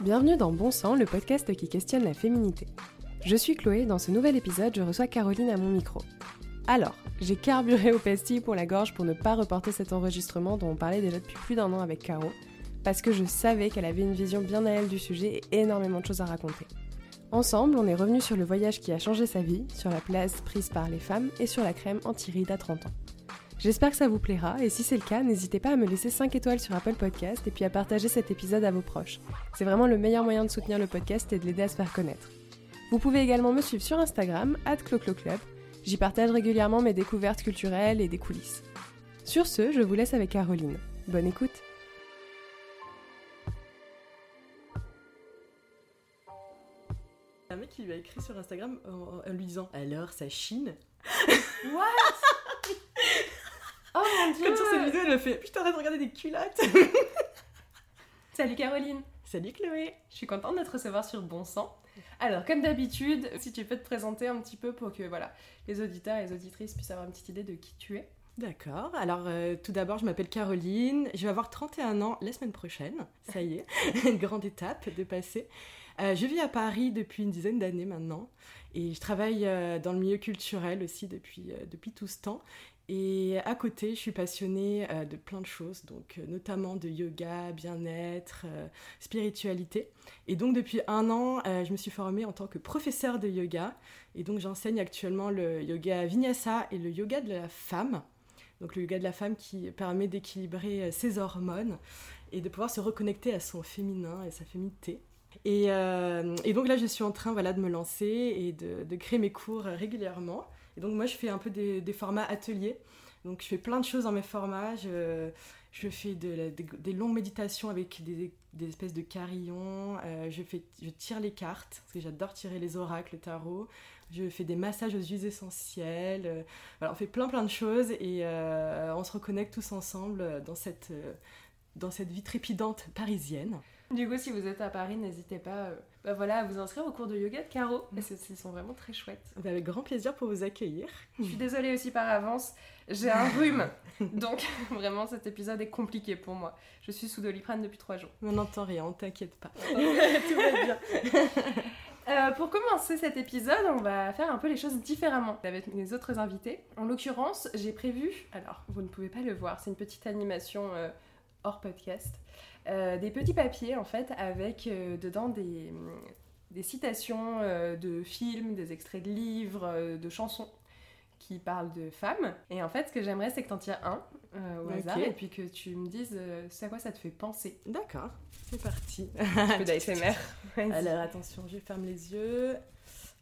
Bienvenue dans Bon Sang, le podcast qui questionne la féminité. Je suis Chloé, dans ce nouvel épisode, je reçois Caroline à mon micro. Alors, j'ai carburé au pastis pour la gorge pour ne pas reporter cet enregistrement dont on parlait déjà depuis plus d'un an avec Caro, parce que je savais qu'elle avait une vision bien à elle du sujet et énormément de choses à raconter. Ensemble, on est revenu sur le voyage qui a changé sa vie, sur la place prise par les femmes et sur la crème anti-rides à 30 ans. J'espère que ça vous plaira et si c'est le cas, n'hésitez pas à me laisser 5 étoiles sur Apple Podcast et puis à partager cet épisode à vos proches. C'est vraiment le meilleur moyen de soutenir le podcast et de l'aider à se faire connaître. Vous pouvez également me suivre sur Instagram, @clocloclub. J'y partage régulièrement mes découvertes culturelles et des coulisses. Sur ce, je vous laisse avec Caroline. Bonne écoute Un mec qui lui a écrit sur Instagram en, en lui disant Alors, ça chine? What? Oh mon dieu Comme sur cette vidéo, elle a fait Putain, arrête de regarder des culottes. Salut Caroline. Salut Chloé. Je suis contente de te recevoir sur Bon Sang. Alors, comme d'habitude, si tu peux te présenter un petit peu pour que voilà, les auditeurs et les auditrices puissent avoir une petite idée de qui tu es. D'accord, alors euh, tout d'abord, je m'appelle Caroline, je vais avoir 31 ans la semaine prochaine, ça y est, une grande étape de passer. Euh, je vis à Paris depuis une dizaine d'années maintenant et je travaille euh, dans le milieu culturel aussi depuis, euh, depuis tout ce temps. Et à côté, je suis passionnée de plein de choses, donc notamment de yoga, bien-être, spiritualité. Et donc depuis un an, je me suis formée en tant que professeure de yoga. Et donc j'enseigne actuellement le yoga vinyasa et le yoga de la femme. Donc le yoga de la femme qui permet d'équilibrer ses hormones et de pouvoir se reconnecter à son féminin et sa féminité. Et, euh, et donc là, je suis en train voilà, de me lancer et de, créer mes cours régulièrement. Et donc moi, je fais un peu des, formats ateliers. Donc je fais plein de choses dans mes formats. Je, fais des, longues méditations avec des, espèces de carillons. Euh, je, fais, je tire les cartes, parce que j'adore tirer les oracles, le tarot. Je fais des massages aux huiles essentielles. Euh, voilà, on fait plein plein de choses et euh, on se reconnecte tous ensemble dans cette, euh, dans cette vie trépidante parisienne. Du coup, si vous êtes à Paris, n'hésitez pas euh, bah voilà, à vous inscrire au cours de yoga de Caro, Mm. parce qu'ils sont vraiment très chouettes. Bah, Avec grand plaisir pour vous accueillir. Je suis désolée aussi par avance, j'ai un rhume, donc vraiment cet épisode est compliqué pour moi. Je suis sous doliprane depuis trois jours. On n'entend rien, on t'inquiète pas. Tout va bien. Euh, pour commencer cet épisode, on va faire un peu les choses différemment avec mes autres invités. En l'occurrence, j'ai prévu, alors vous ne pouvez pas le voir, c'est une petite animation euh, hors podcast, euh, des petits papiers en fait avec euh, dedans des, des citations euh, de films, des extraits de livres, euh, de chansons qui parlent de femmes. Et en fait, ce que j'aimerais, c'est que t'en tires un euh, au hasard et puis que tu me dises euh, c'est à quoi ça te fait penser. D'accord, c'est parti. Un peu d'ASMR. Alors attention, je ferme les yeux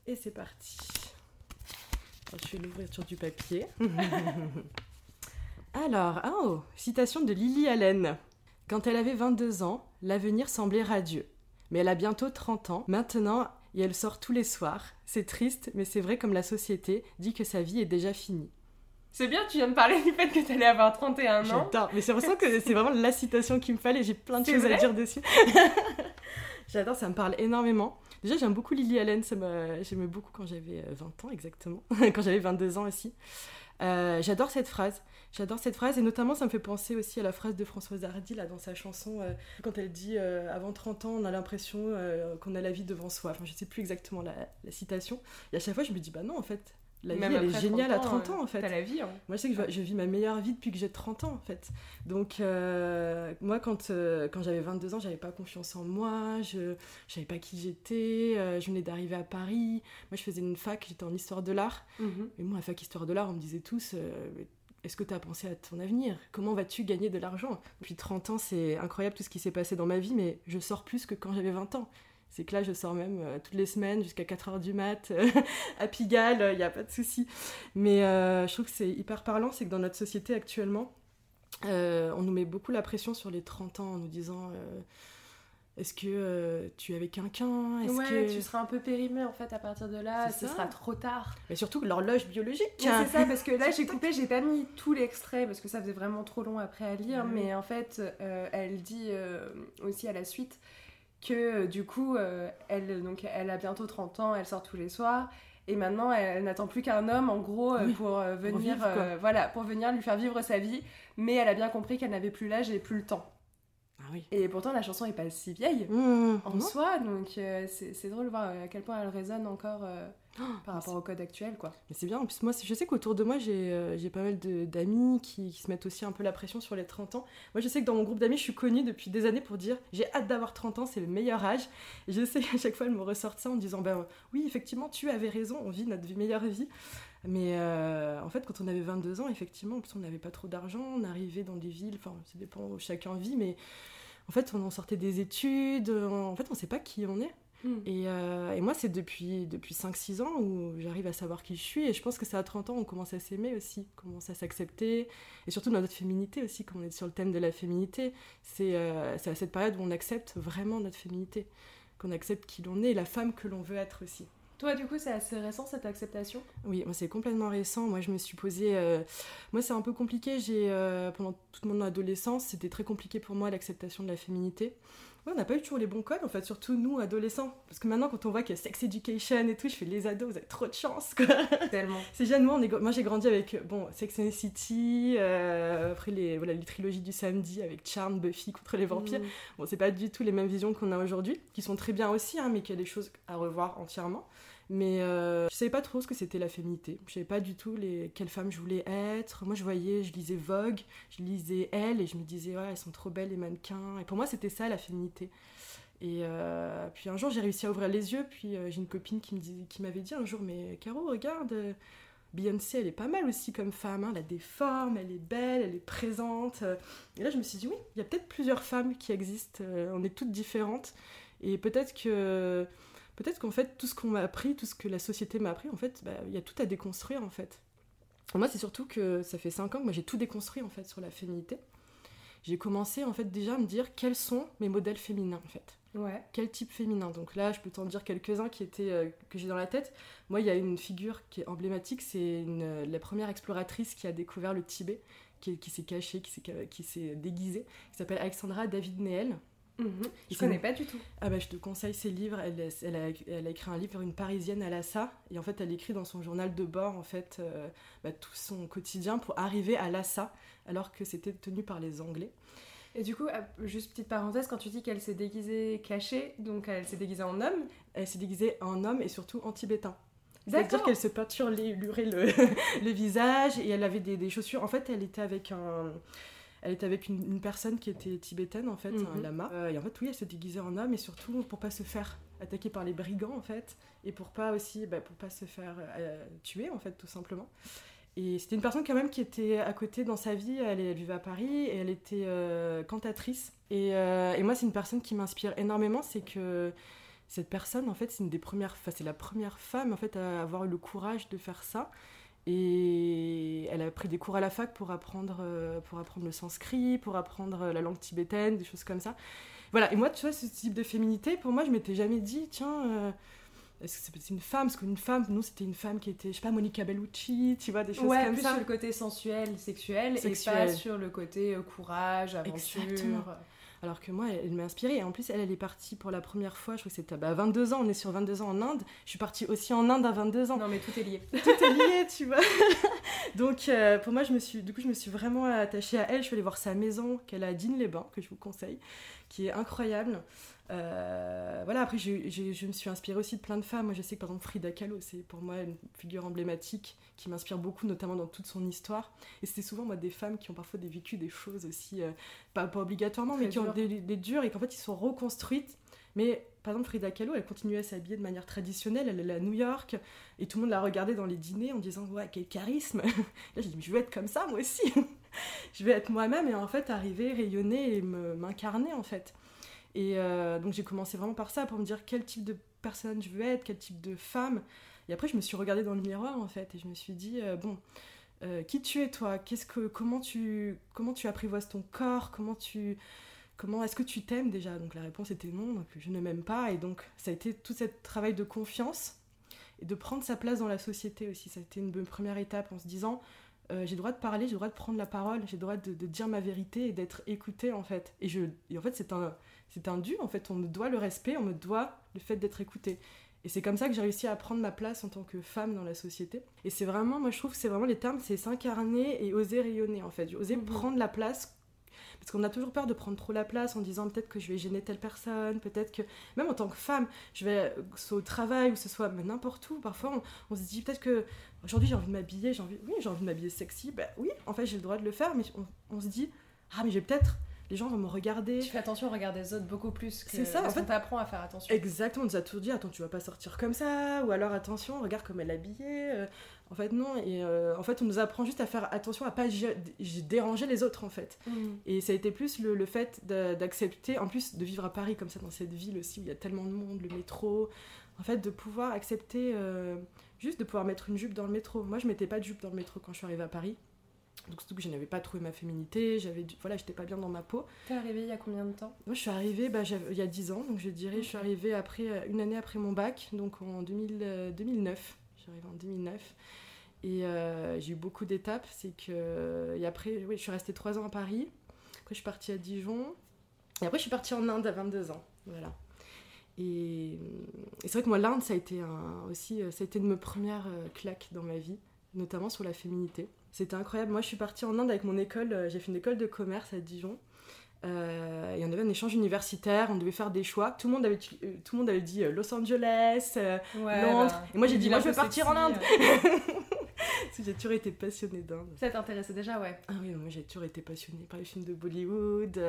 et c'est parti. Alors, je fais l'ouverture du papier. Alors, oh, citation de Lily Allen. Quand elle avait 22 ans, l'avenir semblait radieux. Mais elle a bientôt 30 ans maintenant et elle sort tous les soirs. C'est triste, mais c'est vrai comme la société dit que sa vie est déjà finie. C'est bien, tu viens de parler du fait que t'allais avoir 31 ans. J'adore, mais c'est pour ça que c'est vraiment la citation qu'il me fallait, j'ai plein de choses à dire dessus. J'adore, ça me parle énormément. Déjà, j'aime beaucoup Lily Allen, j'aimais beaucoup quand j'avais euh, 20 ans exactement, quand j'avais 22 ans aussi. Euh, j'adore cette phrase, j'adore cette phrase et notamment ça me fait penser aussi à la phrase de Françoise Hardy là dans sa chanson euh, quand elle dit euh, avant 30 ans on a l'impression qu'on a la vie devant soi. Enfin, je sais plus exactement la, la citation. Et à chaque fois je me dis bah non en fait, la Même vie elle est géniale à 30 30 ans en fait. T'as la vie, hein. Moi, je sais que je, je vis ma meilleure vie depuis que j'ai 30 ans, en fait. Donc, euh, moi, quand, euh, quand j'avais 22 ans, j'avais pas confiance en moi, je savais pas qui j'étais, euh, je venais d'arriver à Paris. Moi, je faisais une fac, j'étais en histoire de l'art. Mhm. Et moi, à fac histoire de l'art, on me disait tous euh, Est-ce que tu as pensé à ton avenir? Comment vas-tu gagner de l'argent? Depuis 30 ans, c'est incroyable tout ce qui s'est passé dans ma vie, mais je sors plus que quand j'avais 20 ans. C'est que là, je sors même euh, toutes les semaines jusqu'à 4h du mat euh, à Pigalle, il n'y a pas de souci. Mais euh, je trouve que c'est hyper parlant, c'est que dans notre société actuellement, euh, on nous met beaucoup la pression sur les 30 ans en nous disant euh, Est-ce que euh, tu es avec quelqu'un? Est-ce Ouais, que... tu seras un peu périmé en fait à partir de là, ce ça. sera trop tard. Mais surtout l'horloge biologique. Ouais, c'est ça, parce que là j'ai coupé, j'ai pas mis tout l'extrait parce que ça faisait vraiment trop long après à lire, mais en fait euh, elle dit euh, aussi à la suite que euh, du coup euh, elle, donc, elle a bientôt 30 ans, elle sort tous les soirs. Et maintenant, elle, elle n'attend plus qu'un homme, en gros, euh, Oui, pour euh, venir, vivre, euh, voilà, pour venir lui faire vivre sa vie. Mais elle a bien compris qu'elle n'avait plus l'âge et plus le temps. Ah oui. Et pourtant, la chanson est pas si vieille Mmh, en non. soi, donc c'est c'est drôle de voir à quel point elle résonne encore Oh, par rapport au code actuel, quoi. Mais c'est bien, en plus moi je sais qu'autour de moi j'ai euh, pas mal de- d'amis qui, qui se mettent aussi un peu la pression sur les 30 ans. Moi je sais que dans mon groupe d'amis je suis connue depuis des années pour dire j'ai hâte d'avoir 30 ans, c'est le meilleur âge. Et je sais qu'à chaque fois elle me ressortent ça en me disant ben oui effectivement tu avais raison, on vit notre meilleure vie. Mais euh, en fait quand on avait 22 ans effectivement en plus on n'avait pas trop d'argent, on arrivait dans des villes, enfin ça dépend où chacun vit mais en fait on en sortait des études, en fait on sait pas qui on est. Et, euh, et moi, c'est depuis, depuis 5-6 ans où j'arrive à savoir qui je suis. Et je pense que c'est à 30 ans on commence à s'aimer aussi, on commence à s'accepter. Et surtout dans notre féminité aussi, comme on est sur le thème de la féminité, c'est euh, à cette période où on accepte vraiment notre féminité. Qu'on accepte qui l'on est et la femme que l'on veut être aussi. Toi, du coup, c'est assez récent cette acceptation? Oui, moi c'est complètement récent. Moi je me suis posée. euh, Moi c'est un peu compliqué. J'ai euh, pendant toute mon adolescence, c'était très compliqué pour moi l'acceptation de la féminité. Ouais, on n'a pas eu toujours les bons codes en fait, surtout nous adolescents. Parce que maintenant quand on voit qu'il y a sex education et tout, je fais les ados, vous avez trop de chance quoi. Tellement. C'est jeune, moi, on est- moi j'ai grandi avec bon, Sex and the City, euh, après les, voilà, les trilogies du samedi avec Charm, Buffy contre les vampires. Mm. Bon, c'est pas du tout les mêmes visions qu'on a aujourd'hui, qui sont très bien aussi, hein, mais qu'il y a des choses à revoir entièrement. Mais euh, je savais pas trop ce que c'était la féminité. Je savais pas du tout les... quelle femme je voulais être. Moi, je voyais, je lisais Vogue, je lisais Elle, et je me disais, ouais, elles sont trop belles, les mannequins. Et pour moi, c'était ça, la féminité. Et euh, puis un jour, j'ai réussi à ouvrir les yeux, puis euh, j'ai une copine qui me dis- qui m'avait dit un jour, mais Caro, regarde, euh, Beyoncé, elle est pas mal aussi comme femme, hein, elle a des formes, elle est belle, elle est présente. Et là, je me suis dit, oui, il y a peut-être plusieurs femmes qui existent, on est toutes différentes. Et peut-être que peut-être qu'en fait, tout ce qu'on m'a appris, tout ce que la société m'a appris, en fait, bah, il y a tout à déconstruire, en fait. Et moi, c'est surtout que ça fait 5 ans que moi, j'ai tout déconstruit, en fait, sur la féminité. J'ai commencé, en fait, déjà à me dire quels sont mes modèles féminins, en fait Ouais. quel type féminin? Donc là, je peux t'en dire quelques-uns qui étaient euh, que j'ai dans la tête. Moi, il y a une figure qui est emblématique, c'est euh, la première exploratrice qui a découvert le Tibet, qui, qui s'est cachée, qui s'est, qui s'est déguisée, qui s'appelle Alexandra David Neel. Mhm. Je c'est connais pas du tout. Ah bah, je te conseille ses livres. Elle, elle, a, elle a écrit un livre, une Parisienne à Lhasa, et en fait, elle écrit dans son journal de bord en fait euh, bah, tout son quotidien pour arriver à Lhasa, alors que c'était tenu par les Anglais. Et du coup, juste petite parenthèse, quand tu dis qu'elle s'est déguisée cachée, donc elle s'est déguisée en homme? Elle s'est déguisée en homme et surtout en tibétain. C'est-à-dire qu'elle se peinturait le, le visage et elle avait des, des chaussures. En fait, elle était avec un. Elle était avec une, une personne qui était tibétaine, en fait, un Mhm. lama. Euh, et en fait, oui, elle se déguisait en homme et surtout pour pas se faire attaquer par les brigands, en fait. Et pour pas aussi. Bah, pour pas se faire euh, tuer, en fait, tout simplement. Et c'était une personne quand même qui était à côté dans sa vie. Elle, elle vivait à Paris et elle était euh, cantatrice. Et, et moi, c'est une personne qui m'inspire énormément. C'est que cette personne, en fait, c'est une des premières, enfin, c'est la première femme en fait à avoir eu le courage de faire ça. Et elle a pris des cours à la fac pour apprendre, euh, pour apprendre le sanskrit, pour apprendre euh, la langue tibétaine, des choses comme ça. Voilà. Et moi, tu vois, ce type de féminité, pour moi, je m'étais jamais dit, tiens. euh, est-ce que c'est une femme? Parce qu'une femme, nous, c'était une femme qui était, je sais pas, Monica Bellucci, tu vois, des choses Ouais, comme plus ça. sur le côté sensuel, sexuel, et pas sur le côté courage, aventure. Exactement. Alors que moi, elle, m'a inspirée. Et en plus, elle, elle est partie pour la première fois, je crois que c'était bah, à 22 ans, on est sur 22 ans en Inde. Je suis partie aussi en Inde à 22 ans. Non, mais tout est lié. Tout est lié, tu vois. Donc, euh, pour moi, je me suis, du coup, je me suis vraiment attachée à elle. Je suis allée voir sa maison qu'elle a à Digne-les-Bains, que je vous conseille, qui est incroyable. Euh, voilà, après, je, je- je me suis inspirée aussi de plein de femmes. Moi, je sais que par exemple, Frida Kahlo, c'est pour moi une figure emblématique qui m'inspire beaucoup, notamment dans toute son histoire. Et c'était souvent, moi, des femmes qui ont parfois des vécu des choses aussi, euh, pas, pas obligatoirement, mais qui ont des, des dures et qu'en fait, ils sont reconstruites. Mais par exemple, Frida Kahlo, elle continuait à s'habiller de manière traditionnelle. Elle allait à New York et tout le monde la regardait dans les dîners en disant Ouais, quel charisme Là, j'ai dit Mais Je veux être comme ça, moi aussi Je vais être moi-même et en fait, arriver, rayonner et me- m'incarner, en fait. Et euh, donc, j'ai commencé vraiment par ça pour me dire quel type de personne je veux être, quel type de femme. Et après, je me suis regardée dans le miroir, en fait, et je me suis dit euh, Bon. euh, qui tu es toi? Qu'est-ce que comment tu comment tu apprivoises ton corps? Comment tu comment est-ce que tu t'aimes déjà? Donc la réponse était non, donc je ne m'aime pas et donc ça a été tout ce travail de confiance et de prendre sa place dans la société aussi. Ça a été une première étape en se disant j'ai le droit de parler, j'ai le droit de prendre la parole, j'ai le droit de, de dire ma vérité et d'être écoutée en fait. Et, je, et en fait c'est un, c'est un dû en fait, on me doit le respect, on me doit le fait d'être écouté. Et c'est comme ça que j'ai réussi à prendre ma place en tant que femme dans la société. Et c'est vraiment, moi je trouve que c'est vraiment les termes, c'est s'incarner et oser rayonner en fait, oser Mhm. prendre la place. Parce qu'on a toujours peur de prendre trop la place en disant peut-être que je vais gêner telle personne, peut-être que même en tant que femme, je vais, que ce soit au travail ou que ce soit n'importe où, parfois on, se dit peut-être que aujourd'hui j'ai envie de m'habiller, j'ai envie, oui, j'ai envie de m'habiller sexy, ben oui, en fait j'ai le droit de le faire, mais on, se dit, ah mais j'ai peut-être les gens vont me regarder. Tu fais attention au regard des autres beaucoup plus que C'est ça, en fait, t'apprends à faire attention. Exactement, on nous a toujours dit attends, tu vas pas sortir comme ça ou alors attention, regarde comme elle est habillée. Euh, en fait non et euh, en fait on nous apprend juste à faire attention à pas déranger les autres en fait. Mm. Et ça a été plus le, fait d'accepter en plus de vivre à Paris comme ça dans cette ville aussi où il y a tellement de monde, le métro, en fait de pouvoir accepter euh, juste de pouvoir mettre une jupe dans le métro. Moi je mettais pas de jupe dans le métro quand je suis arrivée à Paris. Donc surtout que je n'avais pas trouvé ma féminité, j'avais voilà, j'étais pas bien dans ma peau. T'es arrivée il y a combien de temps? Moi je suis arrivée bah, il y a 10 ans, donc je dirais je suis arrivée après euh, une année après mon bac, donc en 2000, 2009. Euh, arrivée en 2009 et euh, j'ai eu beaucoup d'étapes, c'est que et après oui, je suis restée 3 ans à Paris. Après je suis partie à Dijon et après je suis partie en Inde à 22 ans. Voilà. Et, et c'est vrai que moi l'Inde ça a été un, aussi ça a été une de mes premières claques dans ma vie, notamment sur la féminité. C'était incroyable. Moi, je suis partie en Inde avec mon école. Euh, j'ai fait une école de commerce à Dijon. Euh, et on avait un échange universitaire, on devait faire des choix. Tout le monde avait, euh, tout le monde avait dit Los Angeles, Londres. Bah, et moi j'ai dit, moi je veux partir en Inde. j'ai toujours été passionnée d'Inde. Ça t'intéressait déjà, ouais. Ah oui, moi j'ai toujours été passionnée par les films de Bollywood.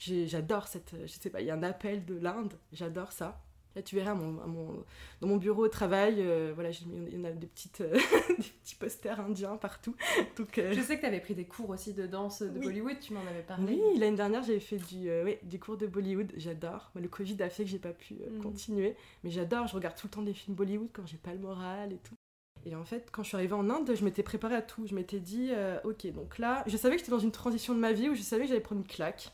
j'adore cette. Je sais pas, il y a un appel de l'Inde, j'adore ça. Là, tu verras, mon, dans mon bureau au travail, euh, voilà, il y en a des, petites, euh, des petits posters indiens partout. Donc, euh, Je sais que tu avais pris des cours aussi de danse de Bollywood, tu m'en avais parlé. Oui, l'année dernière, j'avais fait du, oui, des cours de Bollywood, j'adore. Le Covid a fait que j'ai pas pu mm. continuer, mais j'adore, je regarde tout le temps des films Bollywood quand j'ai pas le moral et tout. Et en fait, quand je suis arrivée en Inde, je m'étais préparée à tout. Je m'étais dit, ok, donc là, je savais que j'étais dans une transition de ma vie où je savais que j'allais prendre une claque.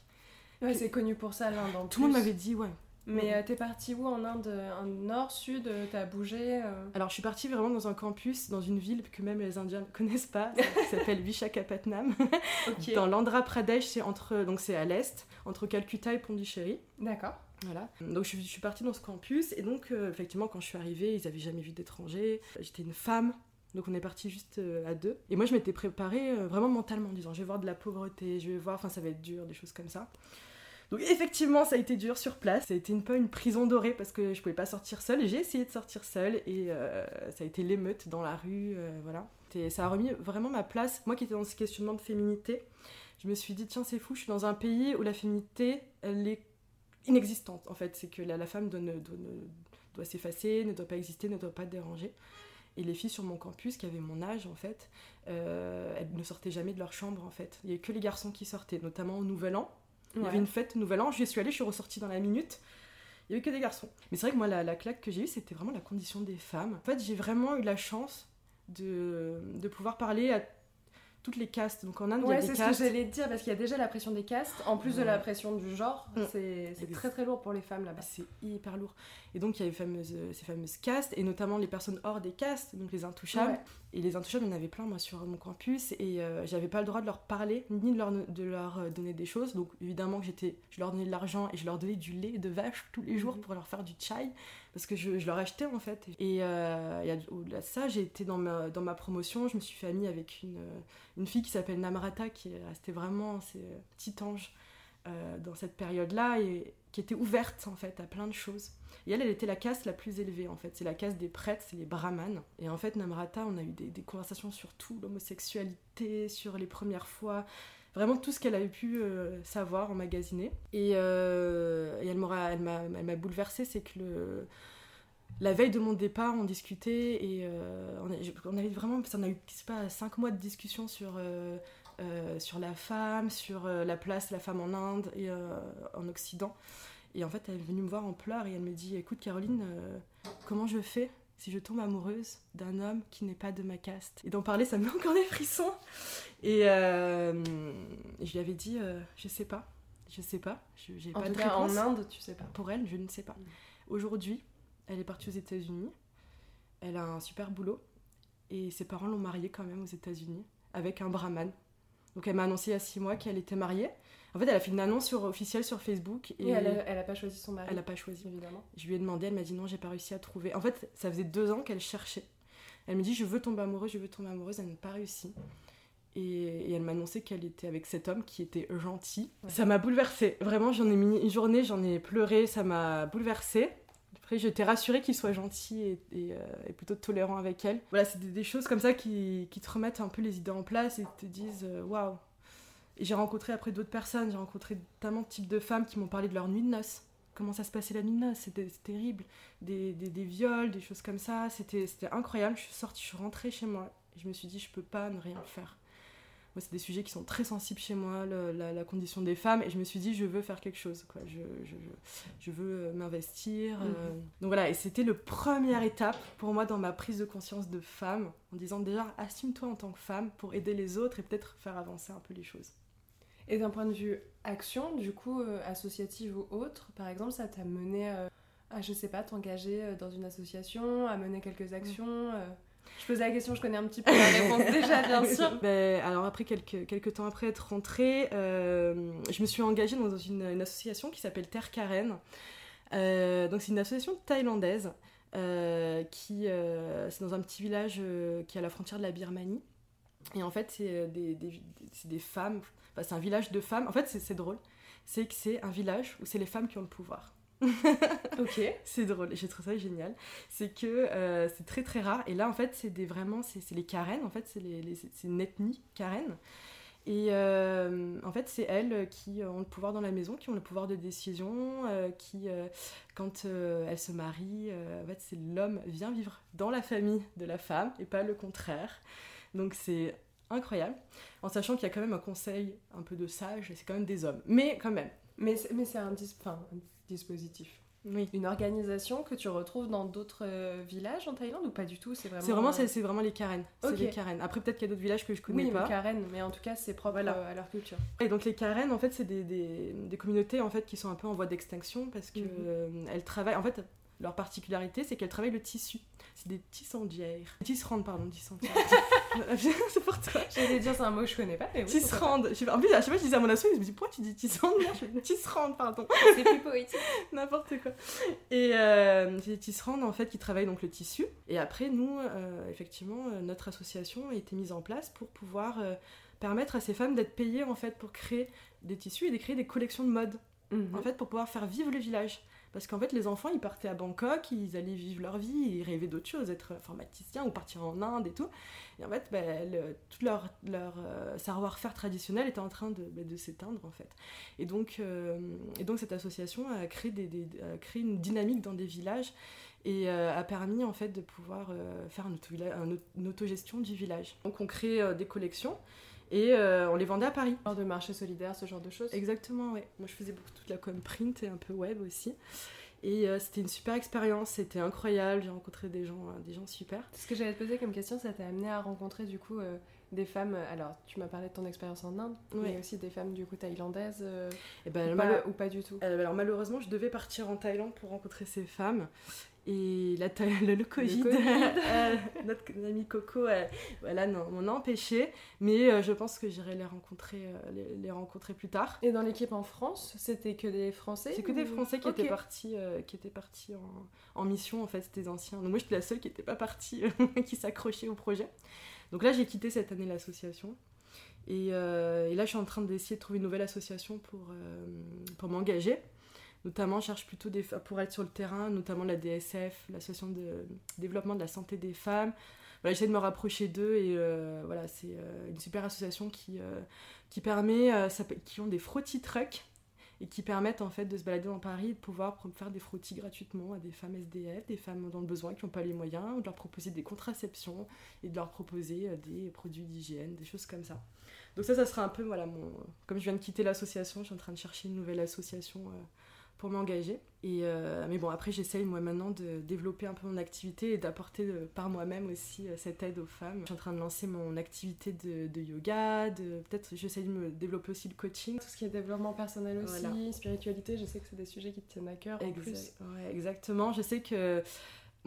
Ouais, c'est connu pour ça, l'Inde. Tout le monde m'avait dit, ouais, mais euh, t'es partie où en Inde En nord, sud euh, T'as bougé euh Alors je suis partie vraiment dans un campus, dans une ville que même les Indiens ne connaissent pas, qui s'appelle Vishakhapatnam. Dans l'Andhra Pradesh, c'est entre donc c'est à l'est, entre Calcutta et Pondichéry. D'accord. Voilà. Donc je, suis partie dans ce campus et donc effectivement quand je suis arrivée, ils avaient jamais vu d'étrangers. J'étais une femme. Donc on est parti juste à deux. Et moi je m'étais préparée vraiment mentalement en disant je vais voir de la pauvreté, je vais voir, enfin ça va être dur, des choses comme ça. Donc effectivement, ça a été dur sur place. Ça a été un peu une prison dorée parce que je pouvais pas sortir seule. J'ai essayé de sortir seule et euh, ça a été l'émeute dans la rue, euh, voilà. Et ça a remis vraiment ma place. Moi qui étais dans ce questionnement de féminité, je me suis dit tiens c'est fou, je suis dans un pays où la féminité elle est inexistante en fait. C'est que la, femme doit, doit s'effacer, ne doit pas exister, ne doit pas déranger. Et les filles sur mon campus qui avaient mon âge en fait, euh, elles ne sortaient jamais de leur chambre en fait. Il n'y avait que les garçons qui sortaient, notamment au Nouvel An. Il y avait une fête Nouvel An, j'y suis allée, je suis ressortie dans la minute. Il y avait que des garçons. Mais c'est vrai que moi, la, la claque que j'ai eue, c'était vraiment la condition des femmes. En fait, j'ai vraiment eu la chance de, de pouvoir parler à toutes les castes. Donc en Inde, il y a des c'est ce que j'allais dire parce qu'il y a déjà la pression des castes, en plus de la pression du genre. Mm. C'est très très lourd pour les femmes là-bas. C'est hyper lourd. Et donc il y a les fameuses, ces fameuses castes, et notamment les personnes hors des castes, donc les intouchables. Et les intouchables, il y en avait plein moi sur mon campus, et euh, j'avais pas le droit de leur parler, ni de leur, de leur euh, donner des choses. Donc évidemment que j'étais, je leur donnais de l'argent et je leur donnais du lait de vache tous les jours mm-hmm. pour leur faire du chai parce que je, leur achetais en fait. Et euh, au-delà de ça, j'ai été dans ma, promotion, je me suis fait amie avec une, une fille qui s'appelle Namrata, qui est vraiment c'est petit ange euh, dans cette période-là et qui était ouverte en fait à plein de choses. Et elle, elle était la caste la plus élevée en fait. C'est la caste des prêtres, c'est les brahmanes. Et en fait, Namrata, on a eu des conversations sur tout, l'homosexualité, sur les premières fois, vraiment tout ce qu'elle avait pu euh, savoir, emmagasiner. Et, euh, et elle m'a bouleversée, c'est que la veille de mon départ, on discutait et euh, on, avait vraiment, ça a eu, pas, cinq mois de discussion sur, sur la femme, sur la place de la femme en Inde et en Occident. Et en fait, elle est venue me voir en pleurs et elle me dit Écoute, Caroline, comment je fais si je tombe amoureuse d'un homme qui n'est pas de ma caste. Et d'en parler, ça me met encore des frissons. Et euh, je lui avais dit, euh, je sais pas, je sais pas, j'ai pas de cas, En Inde, tu sais pas. Pour elle, je ne sais pas. Mm. Aujourd'hui, elle est partie aux États-Unis. Elle a un super boulot et ses parents l'ont mariée quand même aux États-Unis avec un brahman. Donc elle m'a annoncé il y a six mois qu'elle était mariée. En fait, elle a fait une annonce sur, officielle sur Facebook. Et, elle, a, pas choisi son mari Elle a pas choisi. Évidemment. Je lui ai demandé, elle m'a dit non, j'ai pas réussi à trouver. En fait, ça faisait deux ans qu'elle cherchait. Elle me dit, je veux tomber amoureuse, je veux tomber amoureuse, elle n'a pas réussi. Et, elle m'a annoncé qu'elle était avec cet homme qui était gentil. Ça m'a bouleversée. Vraiment, j'en ai mis une journée, j'en ai pleuré, ça m'a bouleversée. Après, j'étais rassurée qu'il soit gentil et, et, plutôt tolérant avec elle. Voilà, c'est des, choses comme ça qui, qui, te remettent un peu les idées en place et te disent waouh. Et j'ai rencontré après d'autres personnes, j'ai rencontré tellement de types de femmes qui m'ont parlé de leur nuit de noces comment ça se passait la nuit de noces, c'était terrible. Des, des, des, viols, des choses comme ça, c'était incroyable. Je suis sortie, je suis rentrée chez moi. Je me suis dit, je peux pas ne rien faire. Moi, c'est des sujets qui sont très sensibles chez moi, la, la, condition des femmes. Et je me suis dit, je veux faire quelque chose. Quoi. Je, je, je veux euh, m'investir. Euh. Mhm. Donc voilà, et c'était le première étape pour moi dans ma prise de conscience de femme, en disant déjà, assume-toi en tant que femme pour aider les autres et peut-être faire avancer un peu les choses. Et d'un point de vue action, du coup, euh, associative ou autre, par exemple, ça t'a mené euh, à, je sais pas, t'engager euh, dans une association, à mener quelques actions Je pose la question, je connais un petit peu la réponse déjà, bien sûr. Ben, alors après, quelques, quelques temps après être rentrée, je me suis engagée dans une, association qui s'appelle Terre Karen. donc c'est une association thaïlandaise qui c'est dans un petit village qui est à la frontière de la Birmanie. Et en fait, c'est des, des, des, femmes bah, c'est un village de femmes. En fait, c'est drôle. C'est que c'est un village où c'est les femmes qui ont le pouvoir. ok. C'est drôle, j'ai trouvé ça génial. C'est que euh, c'est très très rare. Et là, en fait, c'est des vraiment, c'est les Karen. En fait, c'est les, une ethnie Karen. Et euh, en fait, c'est elles qui ont le pouvoir dans la maison, qui ont le pouvoir de décision, euh, qui, quand elles se marient, en fait, c'est l'homme vient vivre dans la famille de la femme et pas le contraire. Donc c'est incroyable, en sachant qu'il y a quand même un conseil un peu de sage, et c'est quand même des hommes. Mais quand même. Mais, mais c'est un, dispositif. Oui. Une organisation que tu retrouves dans d'autres euh, villages en Thaïlande ou pas du tout? C'est vraiment, c'est vraiment, c'est, vraiment les Karen. C'est les Karen. Après, peut-être qu'il y a d'autres villages que je connais oui, pas. Oui, Karen, mais en tout cas, c'est propre euh, à leur culture. Et donc, les Karen, en fait, c'est des, des, des, communautés en fait, qui sont un peu en voie d'extinction parce qu'elles mhm. elles travaillent. En fait, leur particularité, c'est qu'elles travaillent le tissu. C'est des tissandières. Tisserandes, pardon, tissandières. c'est pour toi. J'allais dire, c'est un mot que je connais pas. Mais oui, tisserande. En plus, à chaque fois, je disais à mon asso, je me dis, pourquoi tu dis tissandière Je fais tisserande, pardon. C'est plus poétique. N'importe quoi. Et euh, c'est des tisserandes, en fait, qui travaillent donc le tissu. Et après, nous, euh, effectivement, euh, notre association a été mise en place pour pouvoir euh, permettre à ces femmes d'être payées, en fait, pour créer des tissus et de créer des collections de mode. Mhm. En fait, pour pouvoir faire vivre le village. Parce qu'en fait, les enfants, ils partaient à Bangkok, ils allaient vivre leur vie, ils rêvaient d'autres choses, être informaticiens ou partir en Inde et tout. Et en fait, ben, tout leur, euh, savoir-faire traditionnel était en train de, ben, s'éteindre, en fait. Et donc, euh, et donc cette association a créé, des, une dynamique dans des villages et euh, a permis, en fait, de pouvoir faire une, autogestion du village. Donc, on crée des collections et on les vendait à Paris. De marché solidaire, ce genre de choses Exactement, ouais. Moi, je faisais beaucoup toute la com print et un peu web aussi. Et euh, c'était une super expérience, c'était incroyable, j'ai rencontré des gens, euh, des gens super. Ce que j'allais te poser comme question, ça t'a amené à rencontrer du coup euh, des femmes, alors tu m'as parlé de ton expérience en Inde, mais aussi des femmes du coup thaïlandaises, et eh ben, ou, pas, ou, pas, du tout Alors malheureusement, je devais partir en Thaïlande pour rencontrer ces femmes, et la le, le, Covid, euh, notre amie Coco, voilà, m'en a empêché. Mais euh, je pense que j'irai les rencontrer, euh, les, rencontrer plus tard. Et dans l'équipe en France, c'était que des Français C'est que des Français qui étaient partis, qui étaient partis en, en, mission, en fait, c'était des anciens. Donc moi, j'étais la seule qui n'était pas partie, qui s'accrochait au projet. Donc là, j'ai quitté cette année l'association. Et, et, là, je suis en train d'essayer de trouver une nouvelle association pour, pour m'engager notamment cherche plutôt des, pour être sur le terrain, notamment la DSF, l'association de développement de la santé des femmes. J'essaie de me rapprocher d'eux et euh, voilà, c'est euh, une super association qui, euh, qui permet, qui ont des frottis trucks et qui permettent en fait de se balader dans Paris et de pouvoir faire des frottis gratuitement à des femmes SDF, des femmes dans le besoin qui n'ont pas les moyens, ou de leur proposer des contraceptions et de leur proposer des produits d'hygiène, des choses comme ça. Donc ça, ça sera un peu, voilà, mon... comme je viens de quitter l'association, je suis en train de chercher une nouvelle association pour m'engager. Et euh, mais bon, après, j'essaye moi maintenant de développer un peu mon activité et d'apporter euh, par moi-même aussi euh, cette aide aux femmes. Je suis en train de lancer mon activité de, de yoga, de peut-être j'essaye de me développer aussi le coaching. Tout ce qui est développement personnel aussi, spiritualité, je sais que c'est des sujets qui te tiennent à cœur. en plus. Ouais, exactement. Je sais que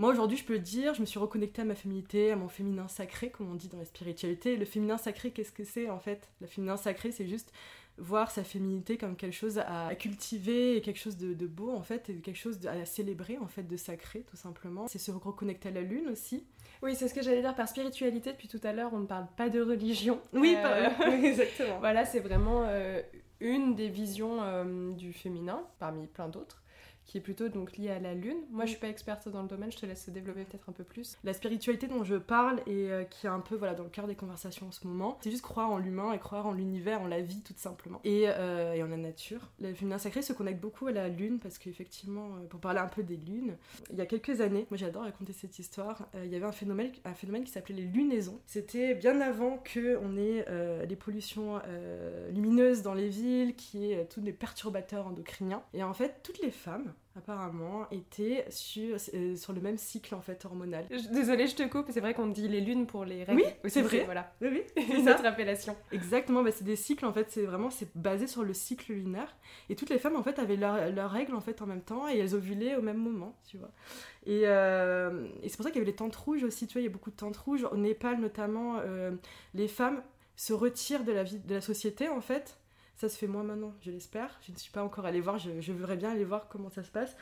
moi aujourd'hui, je peux le dire, je me suis reconnectée à ma féminité, à mon féminin sacré, comme on dit dans la spiritualité. Le féminin sacré, qu'est-ce que c'est en fait? Le féminin sacré, c'est juste voir sa féminité comme quelque chose à, cultiver et quelque chose de, beau en fait et quelque chose à célébrer en fait de sacré tout simplement. C'est se reconnecter à la lune aussi. Oui c'est ce que j'allais dire. Par spiritualité depuis tout à l'heure on ne parle pas de religion. Oui, euh, exactement. Voilà c'est vraiment euh, une des visions euh, du féminin parmi plein d'autres qui est plutôt donc lié à la lune. Moi, je suis pas experte dans le domaine, je te laisse développer peut-être un peu plus. La spiritualité dont je parle et euh, qui est un peu voilà dans le cœur des conversations en ce moment, c'est juste croire en l'humain et croire en l'univers, en la vie tout simplement, et, euh, et en la nature. Le féminin sacré se connecte beaucoup à la lune parce qu'effectivement, euh, pour parler un peu des lunes, il y a quelques années, moi j'adore raconter cette histoire, il y avait un phénomène, un phénomène qui s'appelait les lunaisons. C'était bien avant que on ait les pollutions lumineuses dans les villes, qui est tous les perturbateurs endocriniens. Et en fait, toutes les femmes apparemment, étaient sur, euh, sur le même cycle en fait hormonal. Désolée, je te coupe, c'est vrai qu'on dit les lunes pour les règles. Oui, c'est vrai. Voilà. Oui. C'est notre appellation. Exactement, bah, c'est des cycles en fait, c'est vraiment c'est basé sur le cycle lunaire. Et toutes les femmes en fait avaient leurs règles en fait en même temps et elles ovulaient au même moment, tu vois. Et, euh, et c'est pour ça qu'il y avait les tentes rouges aussi, tu vois, il y a beaucoup de tentes rouges. Au Népal notamment, euh, les femmes se retirent de la vie de la société en fait ça se fait moins maintenant, je l'espère. Je ne suis pas encore allée voir, je, je, voudrais bien aller voir comment ça se passe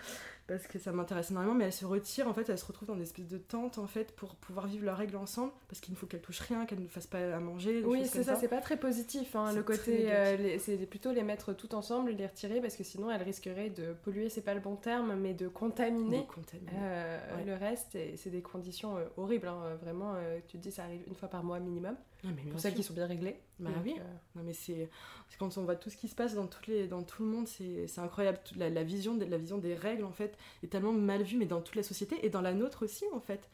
parce que ça m'intéresse énormément. Mais elles se retirent, en fait, elles se retrouvent dans des espèces de tentes en fait pour pouvoir vivre leurs règles ensemble parce qu'il ne faut qu'elles touchent rien, qu'elles ne fassent pas à manger. Oui, c'est ça, c'est pas très positif. Hein, le côté, euh, c'est plutôt les mettre tout ensemble, les retirer parce que sinon elles risqueraient de polluer, c'est pas le bon terme, mais de contaminer, euh, le reste. Et c'est des conditions euh, horribles, hein, vraiment. tu te dis, ça arrive une fois par mois minimum. Ah, mais pour celles qui sont bien réglées. Bah oui. Euh, non, mais c'est quand on voit tout ce qui se passe dans, toutes les, dans tout le monde, c'est incroyable. La, la, vision de, la vision des règles, en fait, est tellement mal vue, mais dans toute la société et dans la nôtre aussi, en fait.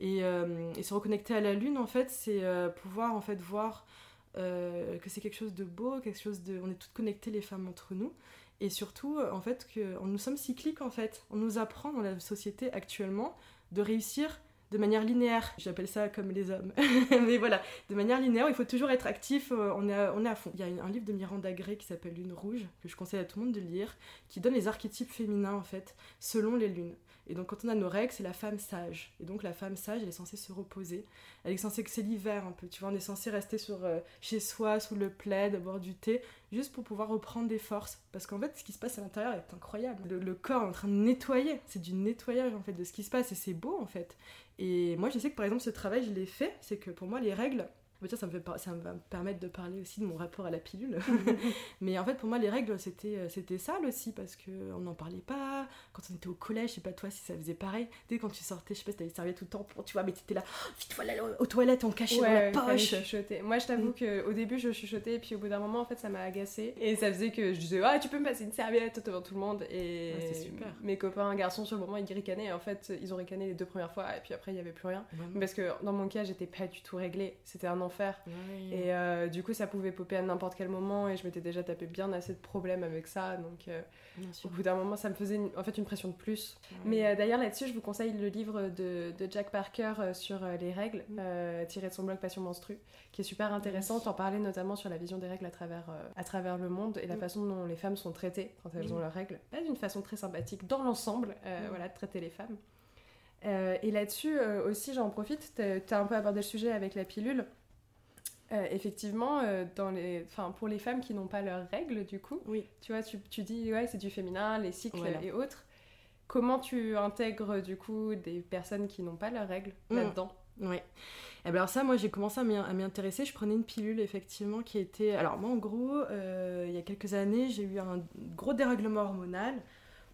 Et, euh, et se reconnecter à la lune, en fait, c'est euh, pouvoir, en fait, voir que c'est quelque chose de beau, quelque chose de... On est toutes connectées, les femmes, entre nous. Et surtout, en fait, que nous sommes cycliques, en fait. On nous apprend dans la société actuellement de réussir de manière linéaire. J'appelle ça comme les hommes. Mais voilà, de manière linéaire, il faut toujours être actif, euh, on est à, on est à fond. Il y a un livre de Miranda Gray qui s'appelle Lune rouge, que je conseille à tout le monde de lire, qui donne les archétypes féminins en fait, selon les lunes. Et donc quand on a nos règles, c'est la femme sage. Et donc la femme sage, elle est censée se reposer. Elle est censée que c'est l'hiver un peu. Tu vois, on est censé rester sur, euh, chez soi, sous le plaid, boire du thé, juste pour pouvoir reprendre des forces. Parce qu'en fait, ce qui se passe à l'intérieur est incroyable. Le, le, corps est en train de nettoyer. C'est du nettoyage en fait de ce qui se passe et c'est beau en fait. Et moi, je sais que par exemple, ce travail, je l'ai fait. C'est que pour moi, les règles, ça, me fait, ça va me permettre de parler aussi de mon rapport à la pilule. mais en fait, pour moi, les règles, c'était, euh, c'était sale aussi parce qu'on n'en parlait pas. Quand on était au collège, je sais pas toi si ça faisait pareil. Dès quand tu sortais, je sais pas si t'avais servi tout le temps, pour, tu vois, mais t'étais là, vite, voilà, aux toilettes, on cachait dans la poche. Moi, je t'avoue mm. qu'au début, je chuchotais, et puis au bout d'un moment, en fait, ça m'a agacé. Et ça faisait que je disais, ah, tu peux me passer une serviette devant tout le monde. Et super. mes copains garçons, sur le moment, ils ricanaient. En fait, ils ont ricané les deux premières fois, et puis après, il n'y avait plus rien. Parce que dans mon cas, j'étais pas du tout réglée. C'était un enfer. Et euh, du coup, ça pouvait popper à n'importe quel moment et je m'étais déjà tapé bien assez de problèmes avec ça. Donc, euh, au bout d'un moment, ça me faisait en fait une pression de plus. Mais euh, d'ailleurs, là-dessus, je vous conseille le livre de, de Jack Parker sur les règles, mm. tiré de son blog Passion Menstru, qui est super intéressant. en parlait notamment sur la vision des règles à travers, à travers le monde et la mm. façon dont les femmes sont traitées quand elles ont mm. leurs règles. Pas d'une façon très sympathique dans l'ensemble, voilà, de traiter les femmes. et là-dessus aussi, j'en profite, tu as un peu abordé le sujet avec la pilule. Euh, effectivement, euh, dans les, pour les femmes qui n'ont pas leurs règles, du coup, oui. tu vois, tu, tu dis, ouais, c'est du féminin, les cycles et autres. Comment tu intègres, du coup, des personnes qui n'ont pas leurs règles mm. là-dedans? Oui. Eh ben alors ça, moi, j'ai commencé à m'y intéresser. Je prenais une pilule, effectivement, qui était... Alors moi, en gros, euh, il y a quelques années, j'ai eu un gros dérèglement hormonal.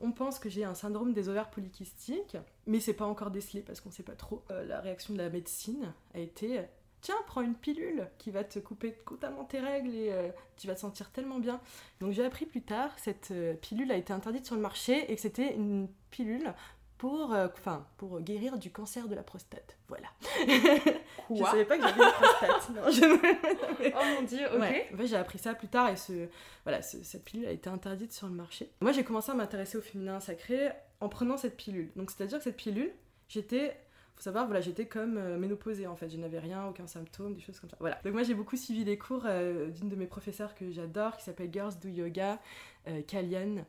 On pense que j'ai un syndrome des ovaires polykystiques, mais c'est pas encore décelé parce qu'on sait pas trop. la réaction de la médecine a été tiens, prends une pilule qui va te couper totalement tes règles et euh, tu vas te sentir tellement bien. Donc j'ai appris plus tard que cette euh, pilule a été interdite sur le marché et que c'était une pilule pour, euh, enfin, pour guérir du cancer de la prostate. Voilà. Quoi je savais pas que j'avais une prostate. Non, je... oh mon dieu, ok. Ouais. j'ai appris ça plus tard et ce, voilà, cette pilule a été interdite sur le marché. Moi, j'ai commencé à m'intéresser au féminin sacré en prenant cette pilule. Donc, c'est-à-dire que cette pilule, j'étais faut savoir, voilà, j'étais comme euh, ménopausée en fait, je n'avais rien, aucun symptôme, des choses comme ça. Voilà. Donc moi j'ai beaucoup suivi les cours euh, d'une de mes professeurs que j'adore, qui s'appelle Girls Do Yoga, euh, Kalian,